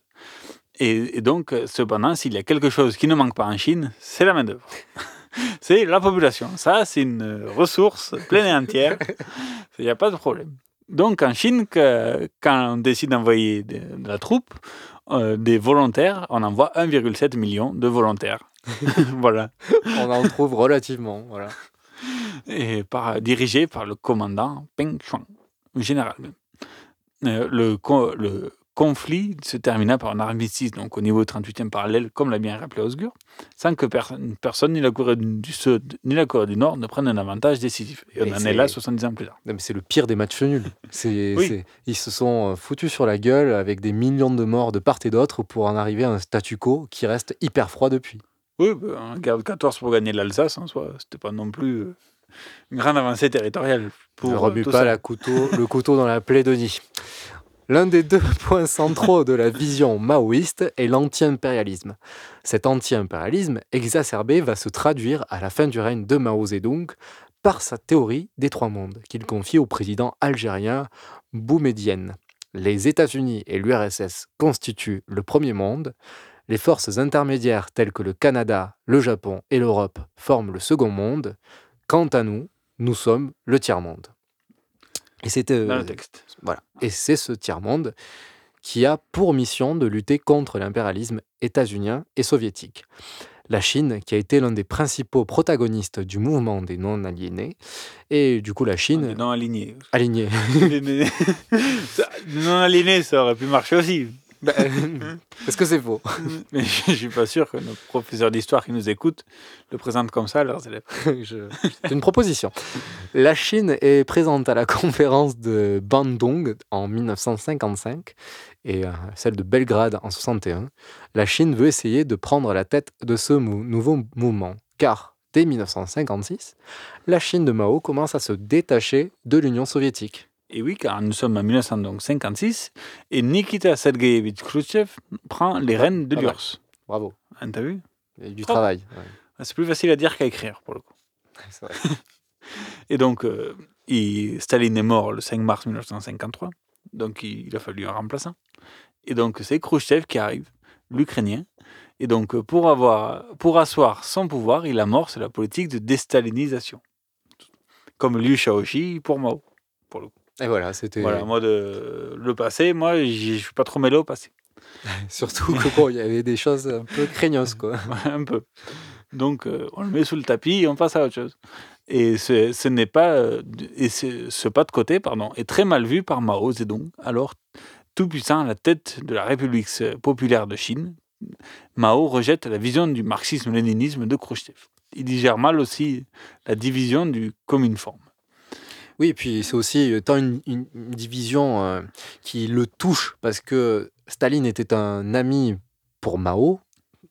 Et, et donc, euh, cependant, s'il y a quelque chose qui ne manque pas en Chine, c'est la main-d'œuvre. c'est la population. Ça, c'est une ressource pleine et entière. Il n'y a pas de problème. Donc en Chine, que, quand on décide d'envoyer de, de, la troupe, euh, des volontaires, on envoie 1,7 million de volontaires. voilà. On en trouve relativement, voilà. Et par, dirigé par le commandant Peng Shuang, général. Euh, le, le conflit se termina par un armistice, donc au niveau 38e parallèle, comme l'a bien rappelé Osgur, sans que personne, personne ni la Corée du Sud ni la Corée du Nord ne prennent un avantage décisif. Et on en est là 70 ans plus tard. C'est le pire des matchs nuls. Oui. Ils se sont foutus sur la gueule avec des millions de morts de part et d'autre pour en arriver à un statu quo qui reste hyper froid depuis. Oui, en guerre de 14 pour gagner l'Alsace, en soi, c'était pas non plus euh, une grande avancée territoriale. Pour ne remue pas la couteau, le couteau dans la plaie de Denis. L'un des deux points centraux de la vision maoïste est l'anti-impérialisme. Cet anti-impérialisme exacerbé va se traduire à la fin du règne de Mao Zedong par sa théorie des trois mondes qu'il confie au président algérien Boumedienne. Les États-Unis et l'URSS constituent le premier monde, les forces intermédiaires telles que le Canada, le Japon et l'Europe forment le second monde, quant à nous, nous sommes le tiers-monde. Et c'est texte. Voilà. Et c'est ce tiers-monde qui a pour mission de lutter contre l'impérialisme états-unien et soviétique. La Chine, qui a été l'un des principaux protagonistes du mouvement des non-aliénés, et du coup la Chine... Des non-alignés. Alignés. non-alignés, ça aurait pu marcher aussi. Bah, Est-ce que c'est faux? Mais je ne suis pas sûr que nos professeurs d'histoire qui nous écoutent le présentent comme ça à leurs élèves. Je... C'est une proposition. La Chine est présente à la conférence de Bandung en 1955 et celle de Belgrade en 61. La Chine veut essayer de prendre la tête de ce mou nouveau mouvement, car dès 1956, la Chine de Mao commence à se détacher de l'Union soviétique. Et oui, car nous sommes en 1956 et Nikita Sergeyevich Khrushchev prend les rênes de Ah l'URSS. Bravo. Hein, T'as vu? Il y a eu du Oh. travail. ouais. C'est plus facile à dire qu'à écrire, pour le coup. Vrai. Et donc, euh, il- Staline est mort le 5 mars 1953, donc il, il a fallu un remplaçant. Et donc, c'est Khrushchev qui arrive, l'Ukrainien. Et donc, euh, pour, avoir, pour asseoir son pouvoir, il amorce la politique de déstalinisation. Comme Liu Shaoxi pour Mao, pour le coup. Et voilà, c'était. Voilà, moi, de, le passé, moi, je suis pas trop mêlé au passé. Surtout que bon, il y avait des choses un peu craignos, quoi. un peu. Donc, euh, on le met sous le tapis et on passe à autre chose. Et ce, ce n'est pas. euh, et ce, ce pas de côté, pardon, est très mal vu par Mao Zedong, alors tout puissant à la tête de la République populaire de Chine. Mao rejette la vision du marxisme-léninisme de Khrushchev. Il digère mal aussi la division du communeforme. Oui, et puis c'est aussi euh, tant une, une- une division euh, qui le touche, parce que Staline était un ami pour Mao.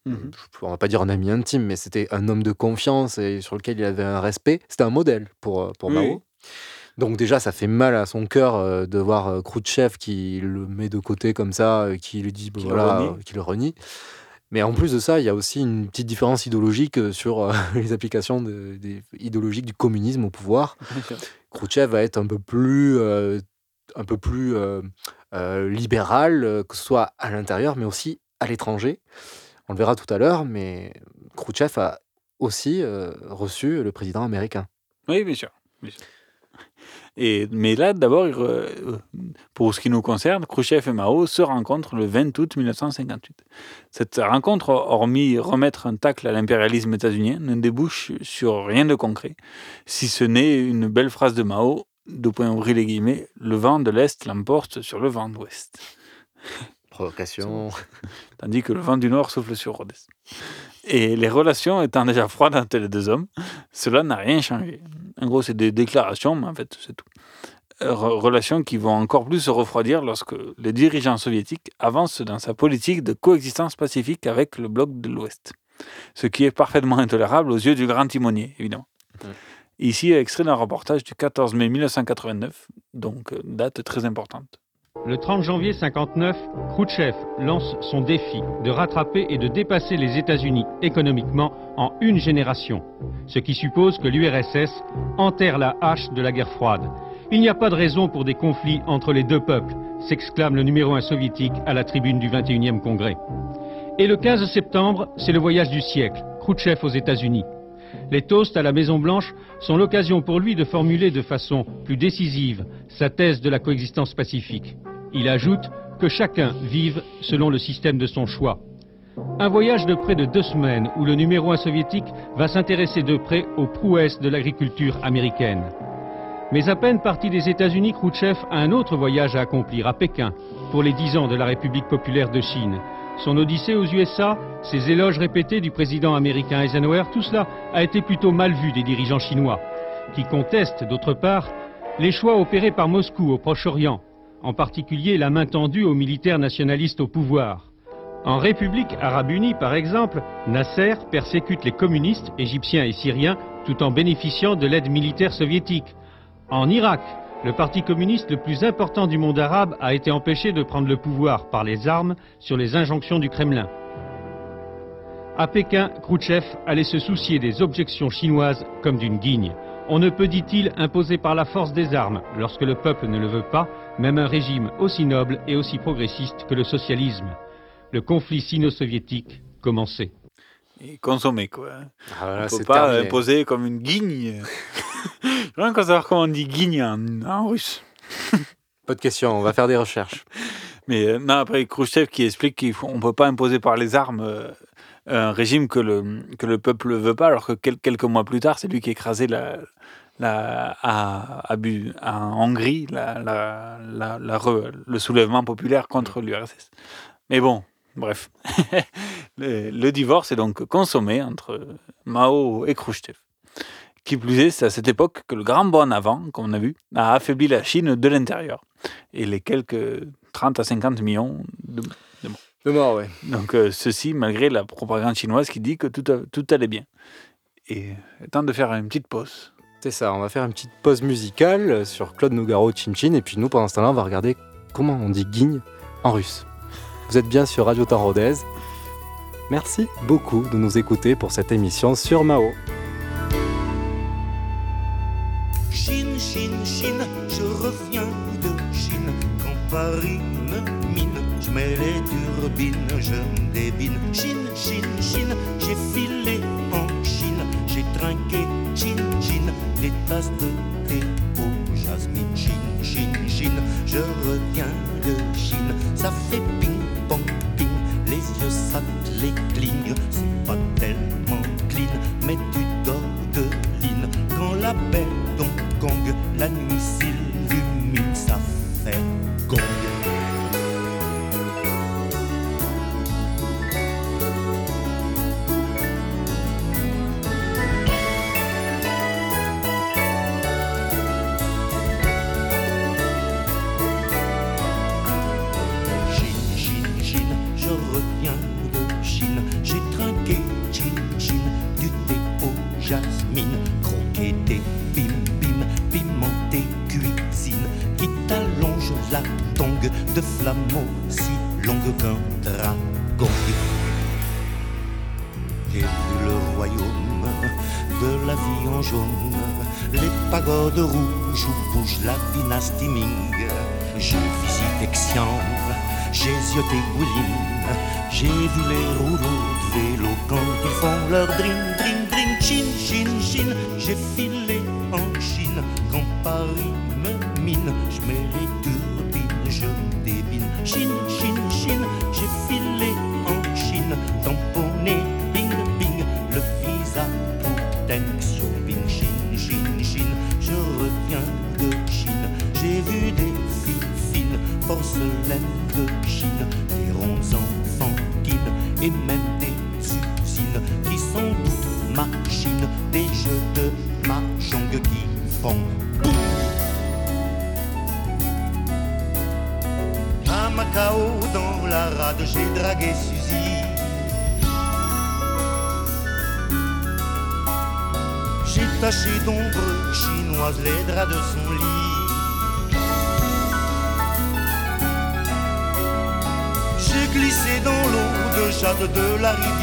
Mhm. On va pas dire un ami intime, mais c'était un homme de confiance et sur lequel il avait un respect. C'était un modèle pour, euh, pour Oui, Mao. Donc déjà, ça fait mal à son cœur de voir Khrouchtchev qui le met de côté comme ça, qui lui dit, bah, le voilà, renie. qui le renie. Mais en plus de ça, il y a aussi une petite différence idéologique euh, sur euh, les applications de- des- idéologiques du communisme au pouvoir. Khrouchtchev va être un peu plus, euh, un peu plus euh, libéral, que ce soit à l'intérieur, mais aussi à l'étranger. On le verra tout à l'heure, mais Khrouchtchev a aussi reçu le président américain. Oui, bien sûr. bien sûr. Et, mais là, d'abord, pour ce qui nous concerne, Khrushchev et Mao se rencontrent le 20 août 1958. Cette rencontre, hormis remettre un tacle à l'impérialisme états-unien, ne débouche sur rien de concret, si ce n'est une belle phrase de Mao, de point ouvrir les guillemets, le vent de l'Est l'emporte sur le vent de l'Ouest. Provocation. Tandis que le vent du Nord souffle sur Rhodes. Et les relations étant déjà froides entre les deux hommes, cela n'a rien changé. En gros, c'est des déclarations, mais en fait, c'est tout. Euh, re- relations qui vont encore plus se refroidir lorsque le dirigeant soviétique avance dans sa politique de coexistence pacifique avec le bloc de l'Ouest. Ce qui est parfaitement intolérable aux yeux du grand timonier, évidemment. Ici, extrait d'un reportage du 14 mai 1989, donc euh, date très importante. Le 30 janvier 59, Khrouchtchev lance son défi de rattraper et de dépasser les États-Unis économiquement en une génération, ce qui suppose que l'URSS enterre la hache de la guerre froide. Il n'y a pas de raison pour des conflits entre les deux peuples, s'exclame le numéro 1 soviétique à la tribune du 21e congrès. Et le 15 septembre, c'est le voyage du siècle, Khrouchtchev aux États-Unis. Les toasts à la Maison-Blanche sont l'occasion pour lui de formuler de façon plus décisive sa thèse de la coexistence pacifique. Il ajoute que chacun vive selon le système de son choix. Un voyage de près de deux semaines où le numéro 1 soviétique va s'intéresser de près aux prouesses de l'agriculture américaine. Mais à peine parti des États-Unis, Khrouchtchev a un autre voyage à accomplir, à Pékin, pour les dix ans de la République populaire de Chine. Son odyssée aux USA, ses éloges répétés du président américain Eisenhower, tout cela a été plutôt mal vu des dirigeants chinois, qui contestent, d'autre part, les choix opérés par Moscou au Proche-Orient, en particulier la main tendue aux militaires nationalistes au pouvoir. En République arabe unie, par exemple, Nasser persécute les communistes égyptiens et syriens tout en bénéficiant de l'aide militaire soviétique. En Irak, le parti communiste le plus important du monde arabe a été empêché de prendre le pouvoir par les armes sur les injonctions du Kremlin. À Pékin, Khrouchtchev allait se soucier des objections chinoises comme d'une guigne. On ne peut, dit-il, imposer par la force des armes, lorsque le peuple ne le veut pas, même un régime aussi noble et aussi progressiste que le socialisme. Le conflit sino-soviétique commençait. Et consommer, quoi. Ah, voilà, on peut c'est pas terminé. imposer comme une guigne. Rien qu'à savoir comment on dit guigne en, en russe. Pas de question, on va faire des recherches. Mais euh, non, après, Khrouchtchev qui explique qu'on ne peut pas imposer par les armes euh, un régime que le, que le peuple ne veut pas, alors que quel- quelques mois plus tard, c'est lui qui a écrasé la, la, à, à en Hongrie la, la, la- la re- le soulèvement populaire contre l'URSS. Mais bon, bref. le, le divorce est donc consommé entre Mao et Khrouchtchev. Qui plus est, c'est à cette époque que le grand bond en avant, comme on a vu, a affaibli la Chine de l'intérieur. Et les quelques 30 à 50 millions de, de morts. De morts, ouais. Donc euh, ceci malgré la propagande chinoise qui dit que tout, a- tout allait bien. Et euh, temps de faire une petite pause. C'est ça, on va faire une petite pause musicale sur Claude Nougaro Chin Chin, et puis nous, pendant ce temps-là, on va regarder comment on dit guigne en russe. Vous êtes bien sur Radio Temps Rodez. Merci beaucoup de nous écouter pour cette émission sur Mao. Chine, Chine, Chine, je reviens de Chine. Quand Paris me mine, je mets les turbines, je me débine. Chine, Chine, Chine, j'ai filé en Chine. J'ai trinqué, Chine, Chine, des tasses de thé au jasmine. Chine, Chine, Chine, je reviens de Chine. Ça fait ping, les yeux ça les pagodes rouges où bouge la dynastie Ming. J'ai visité Xi'an, j'ai zioté Guilin, j'ai vu les rouleaux de vélo quand ils font leur dream, dream, dream. Chine, Chine, Chine, j'ai filé en Chine quand Paris me mine. Je mets les turbines, je débine. Chine,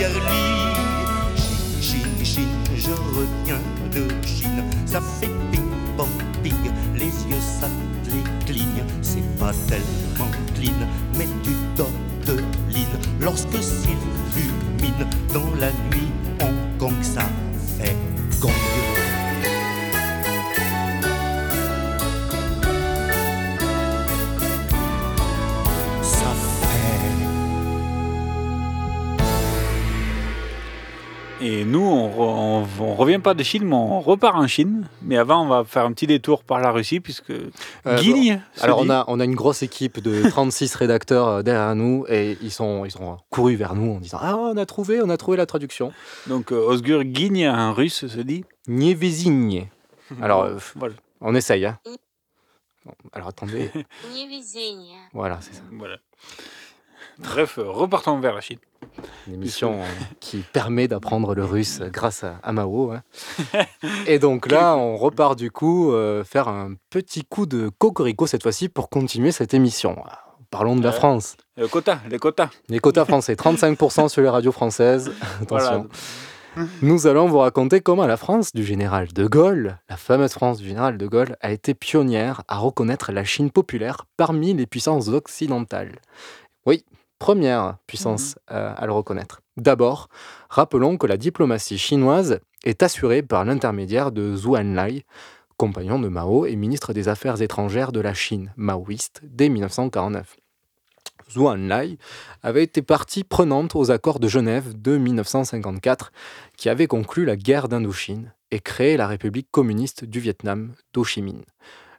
de la rivière Lee. Chine, je reviens de Chine. Ça fait ping, pong, ping, les yeux ça les cligne. C'est pas tellement clean, mais tu dors de line. Lorsque revient pas de Chine, mais on repart en Chine. Mais avant, on va faire un petit détour par la Russie, puisque euh, alors, on a, on a une grosse équipe de 36 rédacteurs euh, derrière nous, et ils sont, ils sont courus vers nous en disant Ah, on a trouvé, on a trouvé la traduction. Donc, euh, Osgur Guigny en russe se dit Nievisigne. Alors, euh, voilà. on essaye. Hein. Alors, attendez. voilà, c'est ça. Voilà. Bref, euh, repartons vers la Chine. Une émission qui permet d'apprendre le russe grâce à, à Mao. hein. Et donc là, on repart du coup euh, faire un petit coup de cocorico cette fois-ci pour continuer cette émission. Parlons de la Euh, France. Le quota, les quotas. Les quotas français, 35% sur les radios françaises. Attention. Nous allons vous raconter comment la France du général de Gaulle, la fameuse France du général de Gaulle, a été pionnière à reconnaître la Chine populaire parmi les puissances occidentales. Oui, première puissance euh, à le reconnaître. D'abord, rappelons que la diplomatie chinoise est assurée par l'intermédiaire de Zhou Enlai, compagnon de Mao et ministre des Affaires étrangères de la Chine, maoïste, dès 1949. Zhou Enlai avait été partie prenante aux accords de Genève de 1954 qui avaient conclu la guerre d'Indochine et créé la République communiste du Vietnam d'Ho Chi Minh,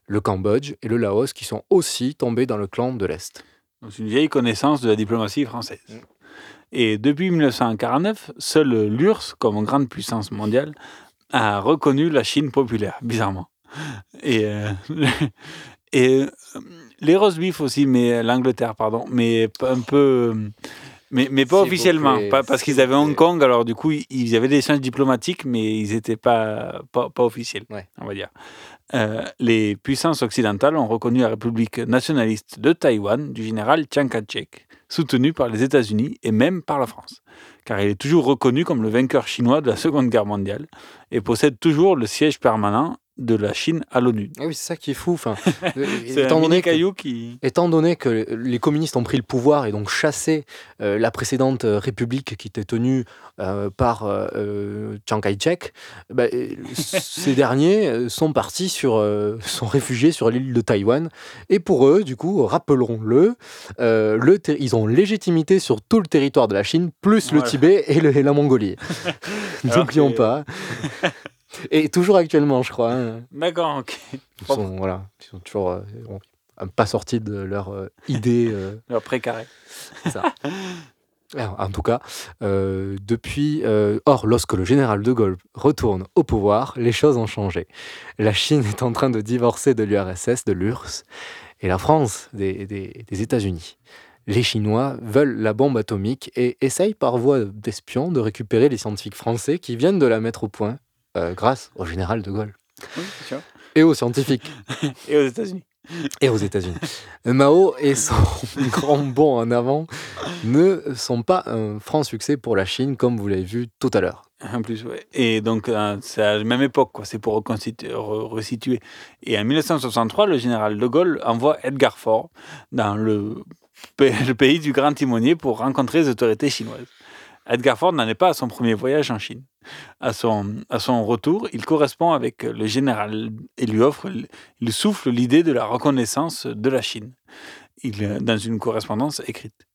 le Cambodge et le Laos qui sont aussi tombés dans le clan de l'Est. C'est une vieille connaissance de la diplomatie française. Et depuis 1949, seule l'URSS, comme grande puissance mondiale, a reconnu la Chine populaire, bizarrement. Et, euh, et euh, les roast beef aussi, mais l'Angleterre, pardon, mais un peu. Mais, mais pas officiellement, pas, parce qu'ils avaient Hong Kong, alors du coup, ils- ils avaient des échanges diplomatiques, mais ils n'étaient pas, pas, pas officiels, on va dire. Euh, les puissances occidentales ont reconnu la République nationaliste de Taïwan du général Chiang Kai-shek, soutenue par les États-Unis et même par la France, car il est toujours reconnu comme le vainqueur chinois de la Seconde Guerre mondiale et possède toujours le siège permanent de la Chine à l'ONU. Ah oui, c'est ça qui est fou. Enfin, euh, étant donné que- caillou qui... Étant donné que les communistes ont pris le pouvoir et donc chassé euh, la précédente euh, république qui était tenue euh, par euh, Chiang Kai-shek, bah, ces derniers sont partis sur, sont réfugiés sur l'île de Taïwan. Et pour eux, du coup, rappelons-le, le ils ont légitimité sur tout le territoire de la Chine, plus le. Tibet et, le- et la Mongolie. N'oublions pas. Et toujours actuellement, je crois. hein. D'accord, ok. Ils sont, voilà, ils sont toujours euh, bon, pas sortis de leur euh, idée. euh, Leur précaré. ça. Alors, en tout cas, euh, depuis. euh, or, lorsque le général de Gaulle retourne au pouvoir, les choses ont changé. La Chine est en train de divorcer de l'URSS, de l'URSS, et la France des, des- des États-Unis. Les Chinois veulent la bombe atomique et essayent par voie d'espion de récupérer les scientifiques français qui viennent de la mettre au point euh, grâce au général de Gaulle Oui, c'est sûr. et aux scientifiques Et aux États-Unis. et aux États-Unis. Mao et son grand bond en avant ne sont pas un franc succès pour la Chine, comme vous l'avez vu tout à l'heure. En plus, ouais. Et donc, euh, c'est à la même époque, quoi. C'est pour resituer. Et en 1963, le général de Gaulle envoie Edgar Faure dans le pays du Grand Timonier pour rencontrer les autorités chinoises. Edgar Faure n'en est pas à son premier voyage en Chine. À son, à son retour, il correspond avec le général et lui offre, il souffle l'idée de la reconnaissance de la Chine, il, dans une correspondance écrite.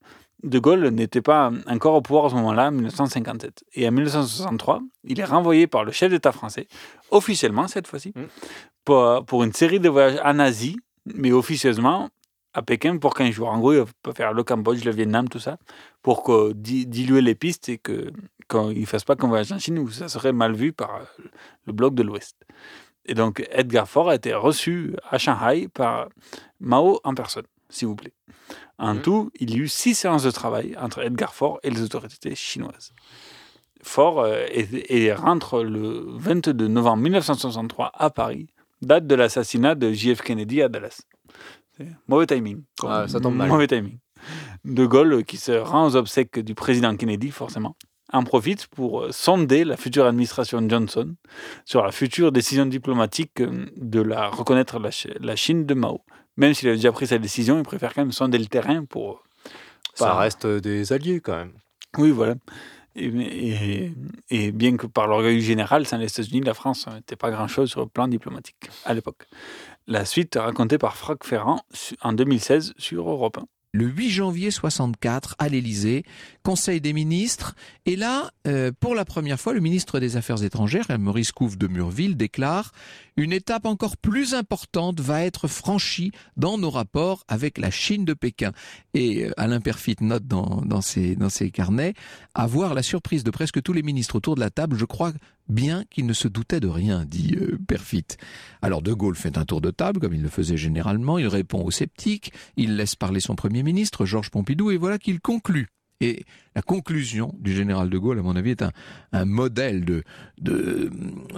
De Gaulle n'était pas encore au pouvoir à ce moment-là, en 1957. Et en 1963, il est renvoyé par le chef d'État français, officiellement cette fois-ci, pour, pour une série de voyages en Asie, mais officieusement à Pékin pour 15 jours. En gros, il va faire le Cambodge, le Vietnam, tout ça, pour que, diluer les pistes et que qu'il ne fasse pas qu'un voyage en Chine où ça serait mal vu par euh, le bloc de l'Ouest. Et donc, Edgar Faure a été reçu à Shanghai par Mao en personne, s'il vous plaît. En tout, il y a eu six séances de travail entre Edgar Faure et les autorités chinoises. Faure euh, est- et rentre le 22 novembre 1963 à Paris, date de l'assassinat de JF Kennedy à Dallas. Mauvais timing. Ah, ça tombe mal. Mauvais timing. De Gaulle, euh, qui se rend aux obsèques du président Kennedy, forcément, en profite pour euh, sonder la future administration Johnson sur la future décision diplomatique euh, de la reconnaître la, Ch- la Chine de Mao. Même s'il a déjà pris sa décision, il préfère quand même sonder le terrain pour. Ça reste des alliés quand même. oui, voilà. Et, et, bien que par l'orgueil général, sans les États-Unis, la France n'était pas grand-chose sur le plan diplomatique à l'époque. La suite racontée par Franck Ferrand en 2016 sur Europe 1 le 8 janvier 64 à l'Élysée, Conseil des ministres. Et là, euh, pour la première fois, le ministre des Affaires étrangères, Maurice Couve de Murville, déclare une étape encore plus importante va être franchie dans nos rapports avec la Chine de Pékin. Et euh, Alain Perfit note dans, ses, dans ses carnets, à voir la surprise de presque tous les ministres autour de la table, je crois bien qu'il ne se doutait de rien, dit euh, Perfit. Alors De Gaulle fait un tour de table, comme il le faisait généralement, il répond aux sceptiques, il laisse parler son Premier ministre, Georges Pompidou, et voilà qu'il conclut. Et la conclusion du général de Gaulle, à mon avis, est un, modèle de, de,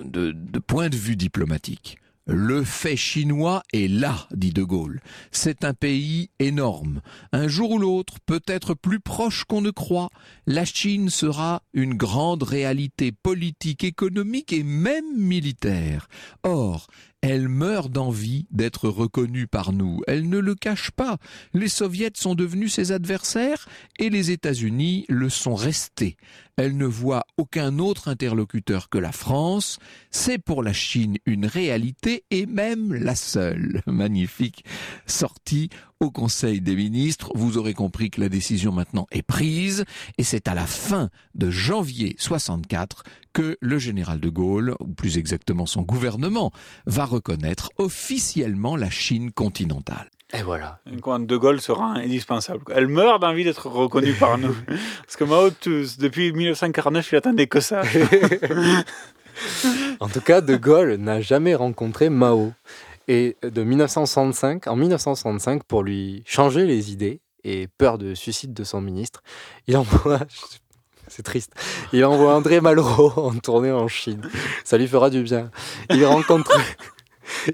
de point de vue diplomatique. Le fait chinois est là, dit De Gaulle. C'est un pays énorme. Un jour ou l'autre, peut-être plus proche qu'on ne croit, la Chine sera une grande réalité politique, économique et même militaire. Or, elle meurt d'envie d'être reconnue par nous. Elle ne le cache pas. Les soviets sont devenus ses adversaires et les États-Unis le sont restés. Elle ne voit aucun autre interlocuteur que la France. C'est pour la Chine une réalité et même la seule. Magnifique sortie au Conseil des ministres. Vous aurez compris que la décision maintenant est prise et c'est à la fin de janvier 64 que le général de Gaulle, ou plus exactement son gouvernement, va reconnaître officiellement la Chine continentale. Et voilà. Quand De Gaulle sera indispensable. Elle meurt d'envie d'être reconnue par nous. Parce que Mao, depuis 1949, il attendait que ça. en tout cas, De Gaulle n'a jamais rencontré Mao. Et de 1965, en 1965, pour lui changer les idées et peur de suicide de son ministre, il envoie, c'est triste, il envoie André Malraux en tournée en Chine. Ça lui fera du bien. Il rencontre,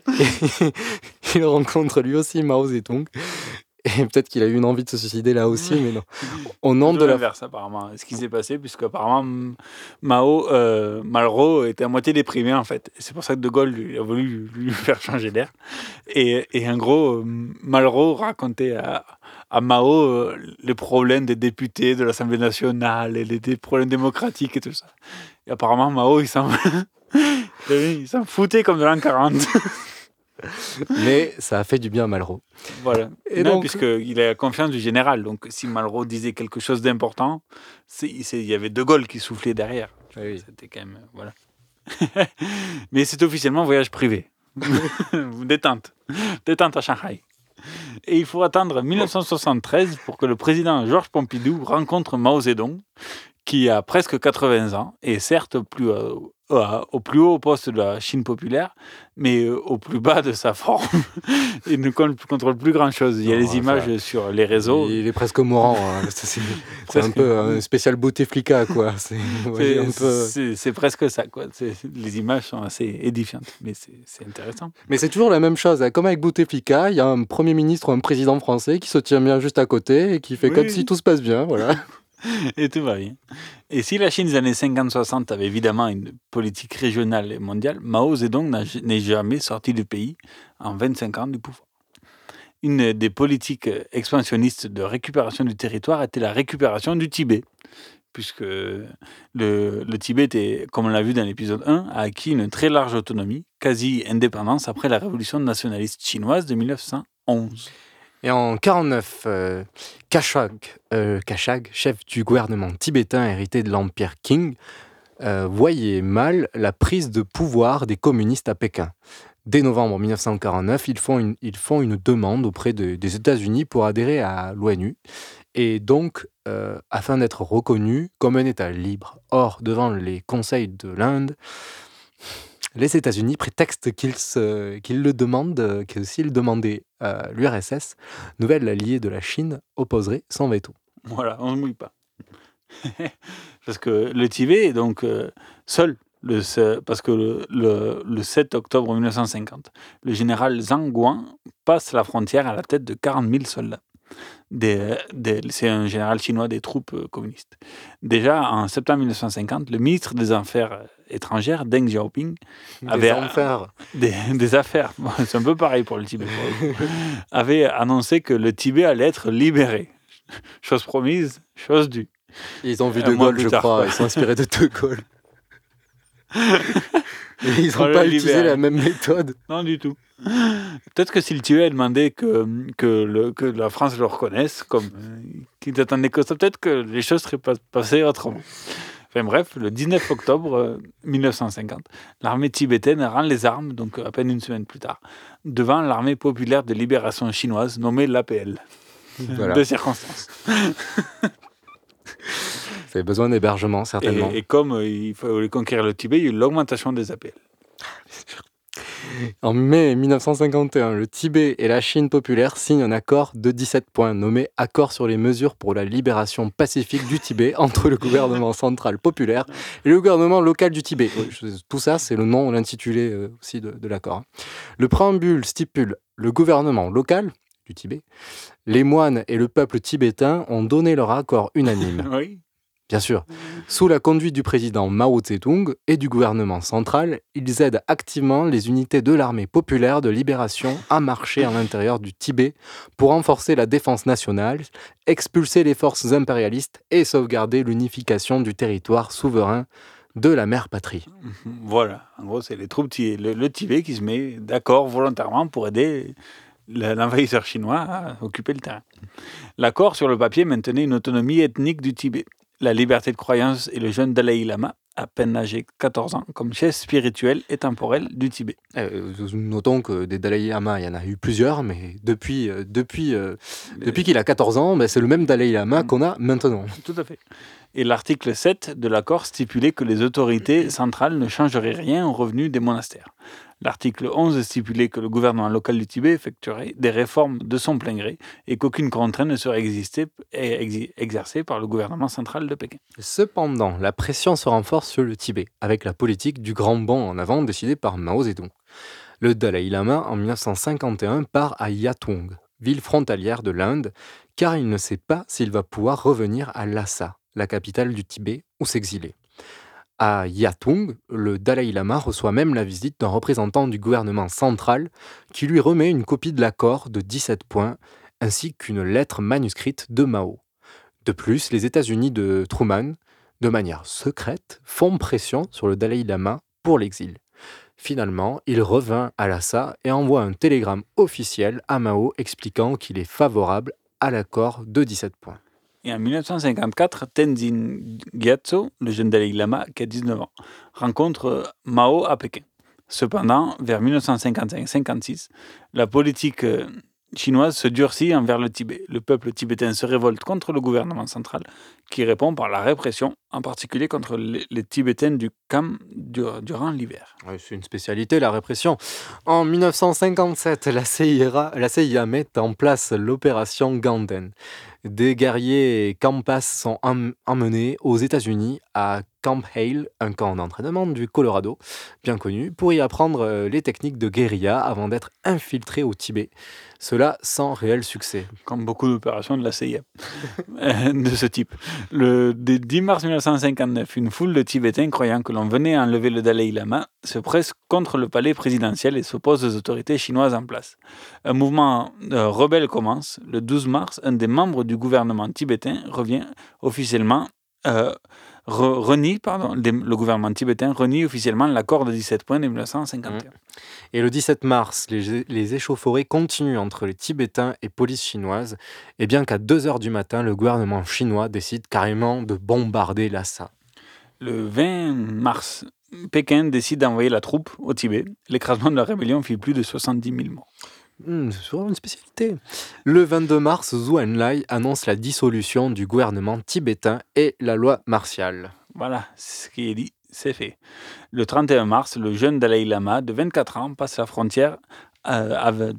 il rencontre lui aussi Mao Zedong et peut-être qu'il a eu une envie de se suicider là aussi, mais non. Au nom de l'inverse, apparemment, ce qui s'est passé, puisque apparemment Mao, euh, Malraux était à moitié déprimé en fait. C'est pour ça que De Gaulle lui, a voulu lui faire changer d'air. Et, et, en gros, euh, Malraux racontait à, à Mao euh, les problèmes des députés de l'Assemblée nationale et les, problèmes démocratiques et tout ça. Et apparemment, Mao, il s'en foutait comme de l'an 40. Mais ça a fait du bien à Malraux. Voilà. Et non, donc, puisqu'il a la confiance du général. Donc, si Malraux disait quelque chose d'important, il y avait De Gaulle qui soufflait derrière. C'était quand même. Voilà. Mais c'est officiellement voyage privé. Détente. Détente à Shanghai. Et il faut attendre 1973 pour que le président Georges Pompidou rencontre Mao Zedong, qui a presque 80 ans et certes plus, euh, au plus haut poste de la Chine populaire, mais euh, au plus bas de sa forme. il ne contrôle plus grand-chose. Il y a les images sur les réseaux. Il est presque mourant. Hein. C'est un peu un spécial Bouteflika, quoi. C'est presque ça, quoi. Les images sont assez édifiantes, mais c'est intéressant. Mais c'est toujours la même chose. Hein. Comme avec Bouteflika, il y a un premier ministre ou un président français qui se tient bien juste à côté et qui fait comme si tout se passe bien, voilà. et tout va bien. Et si la Chine des années 50-60 avait évidemment une politique régionale et mondiale, Mao Zedong n'est jamais sorti du pays en 25 ans du pouvoir. Une des politiques expansionnistes de récupération du territoire était la récupération du Tibet, puisque le, Tibet, était, comme on l'a vu dans l'épisode 1, a acquis une très large autonomie, quasi-indépendance après la révolution nationaliste chinoise de 1911. Et en 49, euh, euh, Kashag, chef du gouvernement tibétain hérité de l'Empire Qing, euh, voyait mal la prise de pouvoir des communistes à Pékin. Dès novembre 1949, ils font une, ils font une demande auprès des États-Unis pour adhérer à l'ONU et donc afin d'être reconnus comme un État libre. Or, devant les conseils de l'Inde, les États-Unis prétextent qu'ils le demandent, que s'ils demandaient à l'URSS, nouvelle alliée de la Chine, opposerait sans veto. Voilà, on ne mouille pas. parce que le Tibet est donc euh, seul, parce que le, le, 7 octobre 1950, le général Zhang Guan passe la frontière à la tête de 40 000 soldats. c'est un général chinois des troupes euh, communistes. Déjà, en septembre 1950, le ministre des Affaires étrangère, Deng Xiaoping, avait des, des, affaires, c'est un peu pareil pour le Tibet, avait annoncé que le Tibet allait être libéré. Chose promise, chose due. Ils ont vu Un De Gaulle, je tard, crois. quoi. Ils sont inspirés de De Gaulle. Ils On n'ont le pas utilisé la même méthode. Non, du tout. Peut-être que s'il tuait, elle demandait que, que, le- que la France le reconnaisse, comme euh, qu'il attendait que ça, peut-être que les choses seraient pas, passées autrement. Enfin bref, le 19 octobre euh, 1950, l'armée tibétaine rend les armes, donc euh, à peine une semaine plus tard, devant l'armée populaire de libération chinoise nommée l'APL. Voilà. De circonstances. Vous avez besoin d'hébergement, certainement. Et, et comme euh, il fallait conquérir le Tibet, il y a eu l'augmentation des APL. En mai 1951, le Tibet et la Chine populaire signent un accord de 17 points nommé Accord sur les mesures pour la libération pacifique du Tibet entre le gouvernement central populaire et le gouvernement local du Tibet. Tout ça, c'est le nom, l'intitulé euh, aussi de, l'accord. Le préambule stipule le gouvernement local du Tibet, les moines et le peuple tibétain ont donné leur accord unanime. Bien sûr. Sous la conduite du président Mao Tse-tung et du gouvernement central, ils aident activement les unités de l'armée populaire de libération à marcher à l'intérieur du Tibet pour renforcer la défense nationale, expulser les forces impérialistes et sauvegarder l'unification du territoire souverain de la mère patrie. Voilà, en gros, c'est les troupes, le, Tibet qui se met d'accord volontairement pour aider le- l'envahisseur chinois à occuper le terrain. L'accord sur le papier maintenait une autonomie ethnique du Tibet, la liberté de croyance et le jeune Dalai Lama, à peine âgé de 14 ans, comme chef spirituel et temporel du Tibet. Euh, notons que des Dalai Lama, il y en a eu plusieurs, mais depuis, euh, depuis, euh, depuis qu'il a 14 ans, ben, c'est le même Dalai Lama qu'on a maintenant. Tout à fait. Et l'article 7 de l'accord stipulait que les autorités centrales ne changeraient rien aux revenus des monastères. L'article 11 stipulait que le gouvernement local du Tibet effectuerait des réformes de son plein gré et qu'aucune contrainte ne serait exercée par le gouvernement central de Pékin. Cependant, la pression se renforce sur le Tibet, avec la politique du grand bond en avant décidée par Mao Zedong. Le Dalai Lama, en 1951, part à Yatung, ville frontalière de l'Inde, car il ne sait pas s'il va pouvoir revenir à Lhasa, la capitale du Tibet, ou s'exiler. À Yatung, le Dalai Lama reçoit même la visite d'un représentant du gouvernement central qui lui remet une copie de l'accord de 17 points ainsi qu'une lettre manuscrite de Mao. De plus, les États-Unis de Truman, de manière secrète, font pression sur le Dalai Lama pour l'exil. Finalement, il revint à Lhasa et envoie un télégramme officiel à Mao expliquant qu'il est favorable à l'accord de 17 points. Et en 1954, Tenzin Gyatso, le jeune Dalai Lama qui a 19 ans, rencontre Mao à Pékin. Cependant, vers 1955-56, la politique euh, chinoise se durcit envers le Tibet. Le peuple tibétain se révolte contre le gouvernement central, qui répond par la répression, en particulier contre les, les Tibétains du Kham dur- durant l'hiver. C'est une spécialité, la répression. En 1957, la CIA, la CIA met en place l'opération Ganden. Des guerriers Campas sont em- emmenés aux États-Unis à Camp Hale, un camp d'entraînement du Colorado, bien connu, pour y apprendre euh, les techniques de guérilla avant d'être infiltrés au Tibet. Cela sans réel succès. Comme beaucoup d'opérations de la CIA euh, de ce type. Le dès 10 mars 1959, une foule de Tibétains croyant que l'on venait enlever le Dalai Lama se presse contre le palais présidentiel et s'oppose aux autorités chinoises en place. Un mouvement euh, rebelle commence. Le 12 mars, un des membres du gouvernement tibétain revient officiellement. euh, re- renie, pardon, le gouvernement tibétain renie officiellement l'accord de 17 points de 1951. Et le 17 mars, les, les échauffourées continuent entre les Tibétains et police chinoise, et bien qu'à 2h du matin, le gouvernement chinois décide carrément de bombarder Lhasa. Le 20 mars, Pékin décide d'envoyer la troupe au Tibet. L'écrasement de la rébellion fit plus de 70 000 morts. Hmm, c'est vraiment une spécialité. Le 22 mars, Zhou Enlai annonce la dissolution du gouvernement tibétain et la loi martiale. Voilà, ce qui est dit, c'est fait. Le 31 mars, le jeune Dalai Lama de 24 ans passe la frontière euh,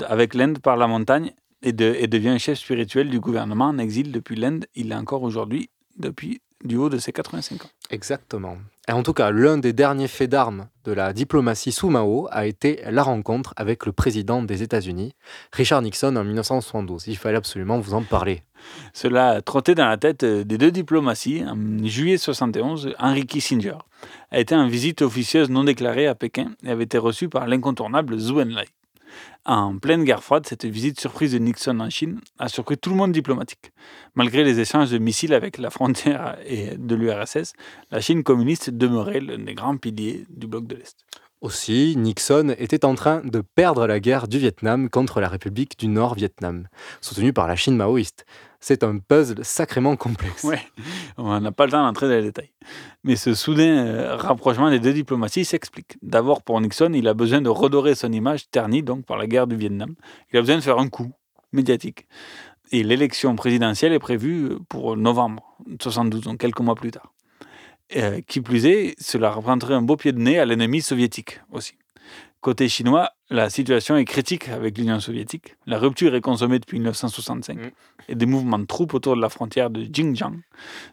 avec- l'Inde par la montagne et, et devient chef spirituel du gouvernement en exil depuis l'Inde. Il est encore aujourd'hui depuis du haut de ses 85 ans. Exactement. Et en tout cas, l'un des derniers faits d'armes de la diplomatie sous Mao a été la rencontre avec le président des États-Unis, Richard Nixon, en 1972. Il fallait absolument vous en parler. Cela a trotté dans la tête des deux diplomaties. En juillet 71, Henry Kissinger a été en visite officieuse non déclarée à Pékin et avait été reçu par l'incontournable Zhou Enlai. En pleine guerre froide, cette visite surprise de Nixon en Chine a surpris tout le monde diplomatique. Malgré les échanges de missiles avec la frontière et de l'URSS, la Chine communiste demeurait l'un des grands piliers du bloc de l'Est. Aussi, Nixon était en train de perdre la guerre du Vietnam contre la République du Nord-Vietnam, soutenue par la Chine maoïste. C'est un puzzle sacrément complexe. Ouais, on n'a pas le temps d'entrer dans les détails. Mais ce soudain euh, rapprochement des deux diplomaties s'explique. D'abord, pour Nixon, il a besoin de redorer son image ternie donc par la guerre du Vietnam. Il a besoin de faire un coup médiatique. Et l'élection présidentielle est prévue pour novembre 72, donc quelques mois plus tard. Euh, qui plus est, cela représenterait un beau pied de nez à l'ennemi soviétique aussi. Côté chinois, la situation est critique avec l'Union soviétique. La rupture est consommée depuis 1965 et des mouvements de troupes autour de la frontière de Xinjiang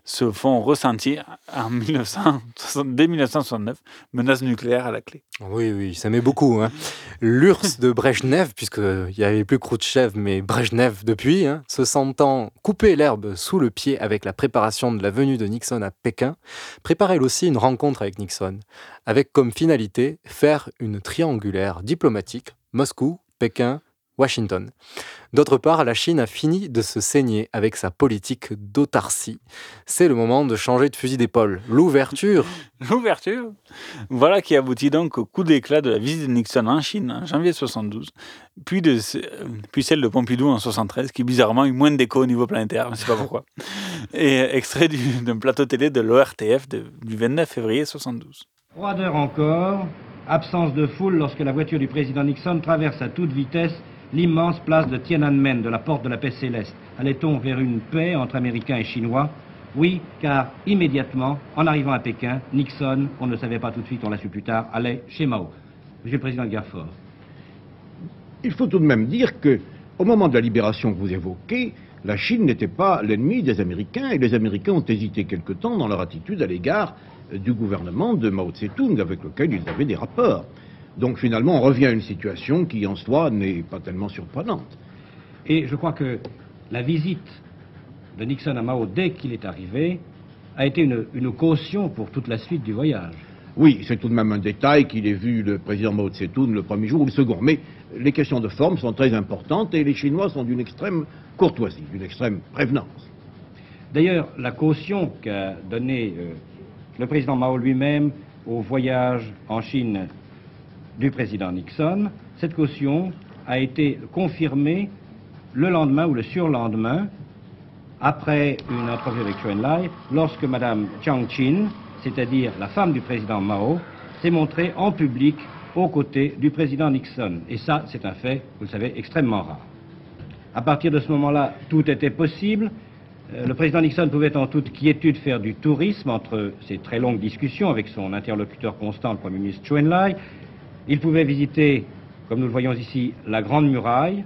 se font ressentir en 1960 dès 1969, menace nucléaire à la clé. Oui, oui, ça met beaucoup. Hein. L'URSS de Brejnev, puisqu'il n'y avait plus Khrouchtchev, mais Brejnev depuis, hein, se sentant couper l'herbe sous le pied avec la préparation de la venue de Nixon à Pékin, prépare elle aussi une rencontre avec Nixon, avec comme finalité faire une triangulaire diplomatique Moscou, Pékin, Washington. D'autre part, la Chine a fini de se saigner avec sa politique d'autarcie. C'est le moment de changer de fusil d'épaule. L'ouverture L'ouverture Voilà qui aboutit donc au coup d'éclat de la visite de Nixon en Chine en janvier 72, puis, de, puis celle de Pompidou en 73, qui bizarrement eut moins d'écho au niveau planétaire, je ne sais pas pourquoi. Et extrait d'un plateau télé de l'ORTF du 29 février 72. Froideur encore, Absence de foule lorsque la voiture du président Nixon traverse à toute vitesse l'immense place de Tiananmen, de la porte de la paix céleste. Allait-on vers une paix entre Américains et Chinois? Oui, car immédiatement, en arrivant à Pékin, Nixon, on ne savait pas tout de suite, on l'a su plus tard, allait chez Mao. Monsieur le Président Garfort. Il faut tout de même dire que, au moment de la libération que vous évoquez, la Chine n'était pas l'ennemi des Américains et les Américains ont hésité quelque temps dans leur attitude à l'égard du gouvernement de Mao Tse-tung avec lequel ils avaient des rapports. Donc finalement, on revient à une situation qui en soi n'est pas tellement surprenante. Et je crois que la visite de Nixon à Mao dès qu'il est arrivé a été une, une, caution pour toute la suite du voyage. Oui, c'est tout de même un détail qu'il ait vu le président Mao Tse-tung le premier jour ou le second. Mais les questions de forme sont très importantes et les Chinois sont d'une extrême courtoisie, d'une extrême prévenance. D'ailleurs, la caution qu'a donnée euh, le président Mao lui-même au voyage en Chine du président Nixon, cette caution a été confirmée le lendemain ou le surlendemain, après une entrevue avec Chou Enlai, lorsque Mme Chiang Chin, c'est-à-dire la femme du président Mao, s'est montrée en public aux côtés du président Nixon. Et ça, c'est un fait, vous le savez, extrêmement rare. À partir de ce moment-là, tout était possible. Euh, le président Nixon pouvait en toute quiétude faire du tourisme entre ces très longues discussions avec son interlocuteur constant, le Premier ministre Chou Enlai. Il pouvait visiter, comme nous le voyons ici, la Grande Muraille.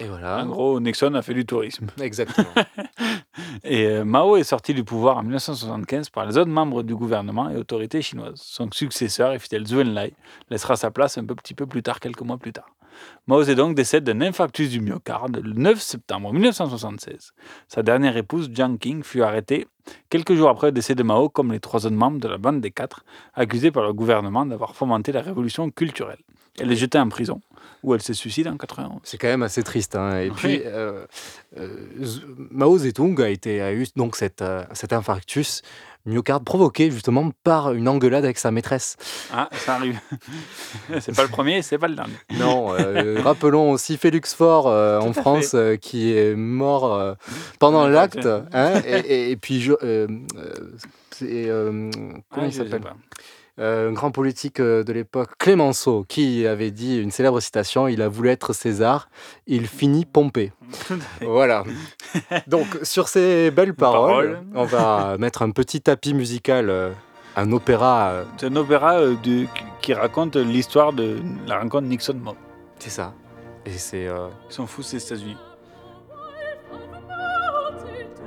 Et voilà. En gros, Nixon a fait du tourisme. Exactement. et euh, Mao est sorti du pouvoir en 1975 par les autres membres du gouvernement et autorités chinoises. Son successeur et fidèle Zhou Enlai laissera sa place un petit peu plus tard, quelques mois plus tard. Mao Zedong décède d'un infarctus du myocarde le 9 septembre 1976. Sa dernière épouse, Jiang Qing, fut arrêtée quelques jours après le décès de Mao, comme les trois autres membres de la bande des quatre, accusés par le gouvernement d'avoir fomenté la révolution culturelle. Elle est jetée en prison, où elle se suicide en 91. C'est quand même assez triste. Hein. Et puis, euh, euh, Mao Zedong a, été, a eu donc cette, euh, cet infarctus myocarde provoqué justement par une engueulade avec sa maîtresse. Ah, ça arrive. c'est pas le premier, c'est pas le dernier. Non, euh, rappelons aussi Félix Faure euh, en France euh, qui est mort euh, pendant l'acte. Hein, et, et, puis, je, euh, comment Ah, il s'appelle? Euh, un grand politique euh, de l'époque, Clémenceau, qui avait dit une célèbre citation Il a voulu être César, il finit Pompée. voilà. Donc, sur ces belles paroles, on va mettre un petit tapis musical, euh, un opéra. euh, C'est un opéra euh, de- qui raconte l'histoire de la rencontre Nixon-Mao. C'est ça. Et c'est. euh, Ils sont fous, ces États-Unis.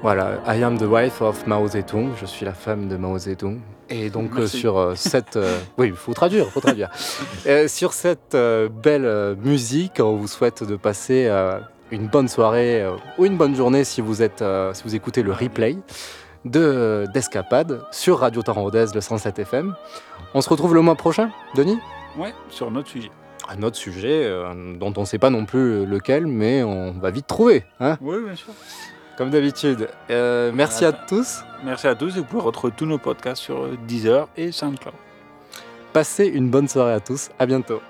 Voilà, I am the wife of Mao Zedong, je suis la femme de Mao Zedong. Et donc euh, sur euh, cette... euh, oui, il faut traduire, faut traduire. Sur cette belle musique, on vous souhaite de passer une bonne soirée ou une bonne journée si vous, êtes, si vous écoutez le replay de d'Escapade sur Radio Rodez, le 107 FM. On se retrouve le mois prochain, Denis? Ouais, sur notre sujet. Un autre sujet euh, dont on ne sait pas non plus lequel, mais on va vite trouver. Hein? Oui, bien sûr. Comme d'habitude. Euh, merci à tous. Merci à tous et vous pouvez retrouver tous nos podcasts sur Deezer et SoundCloud. Passez une bonne soirée à tous. À bientôt.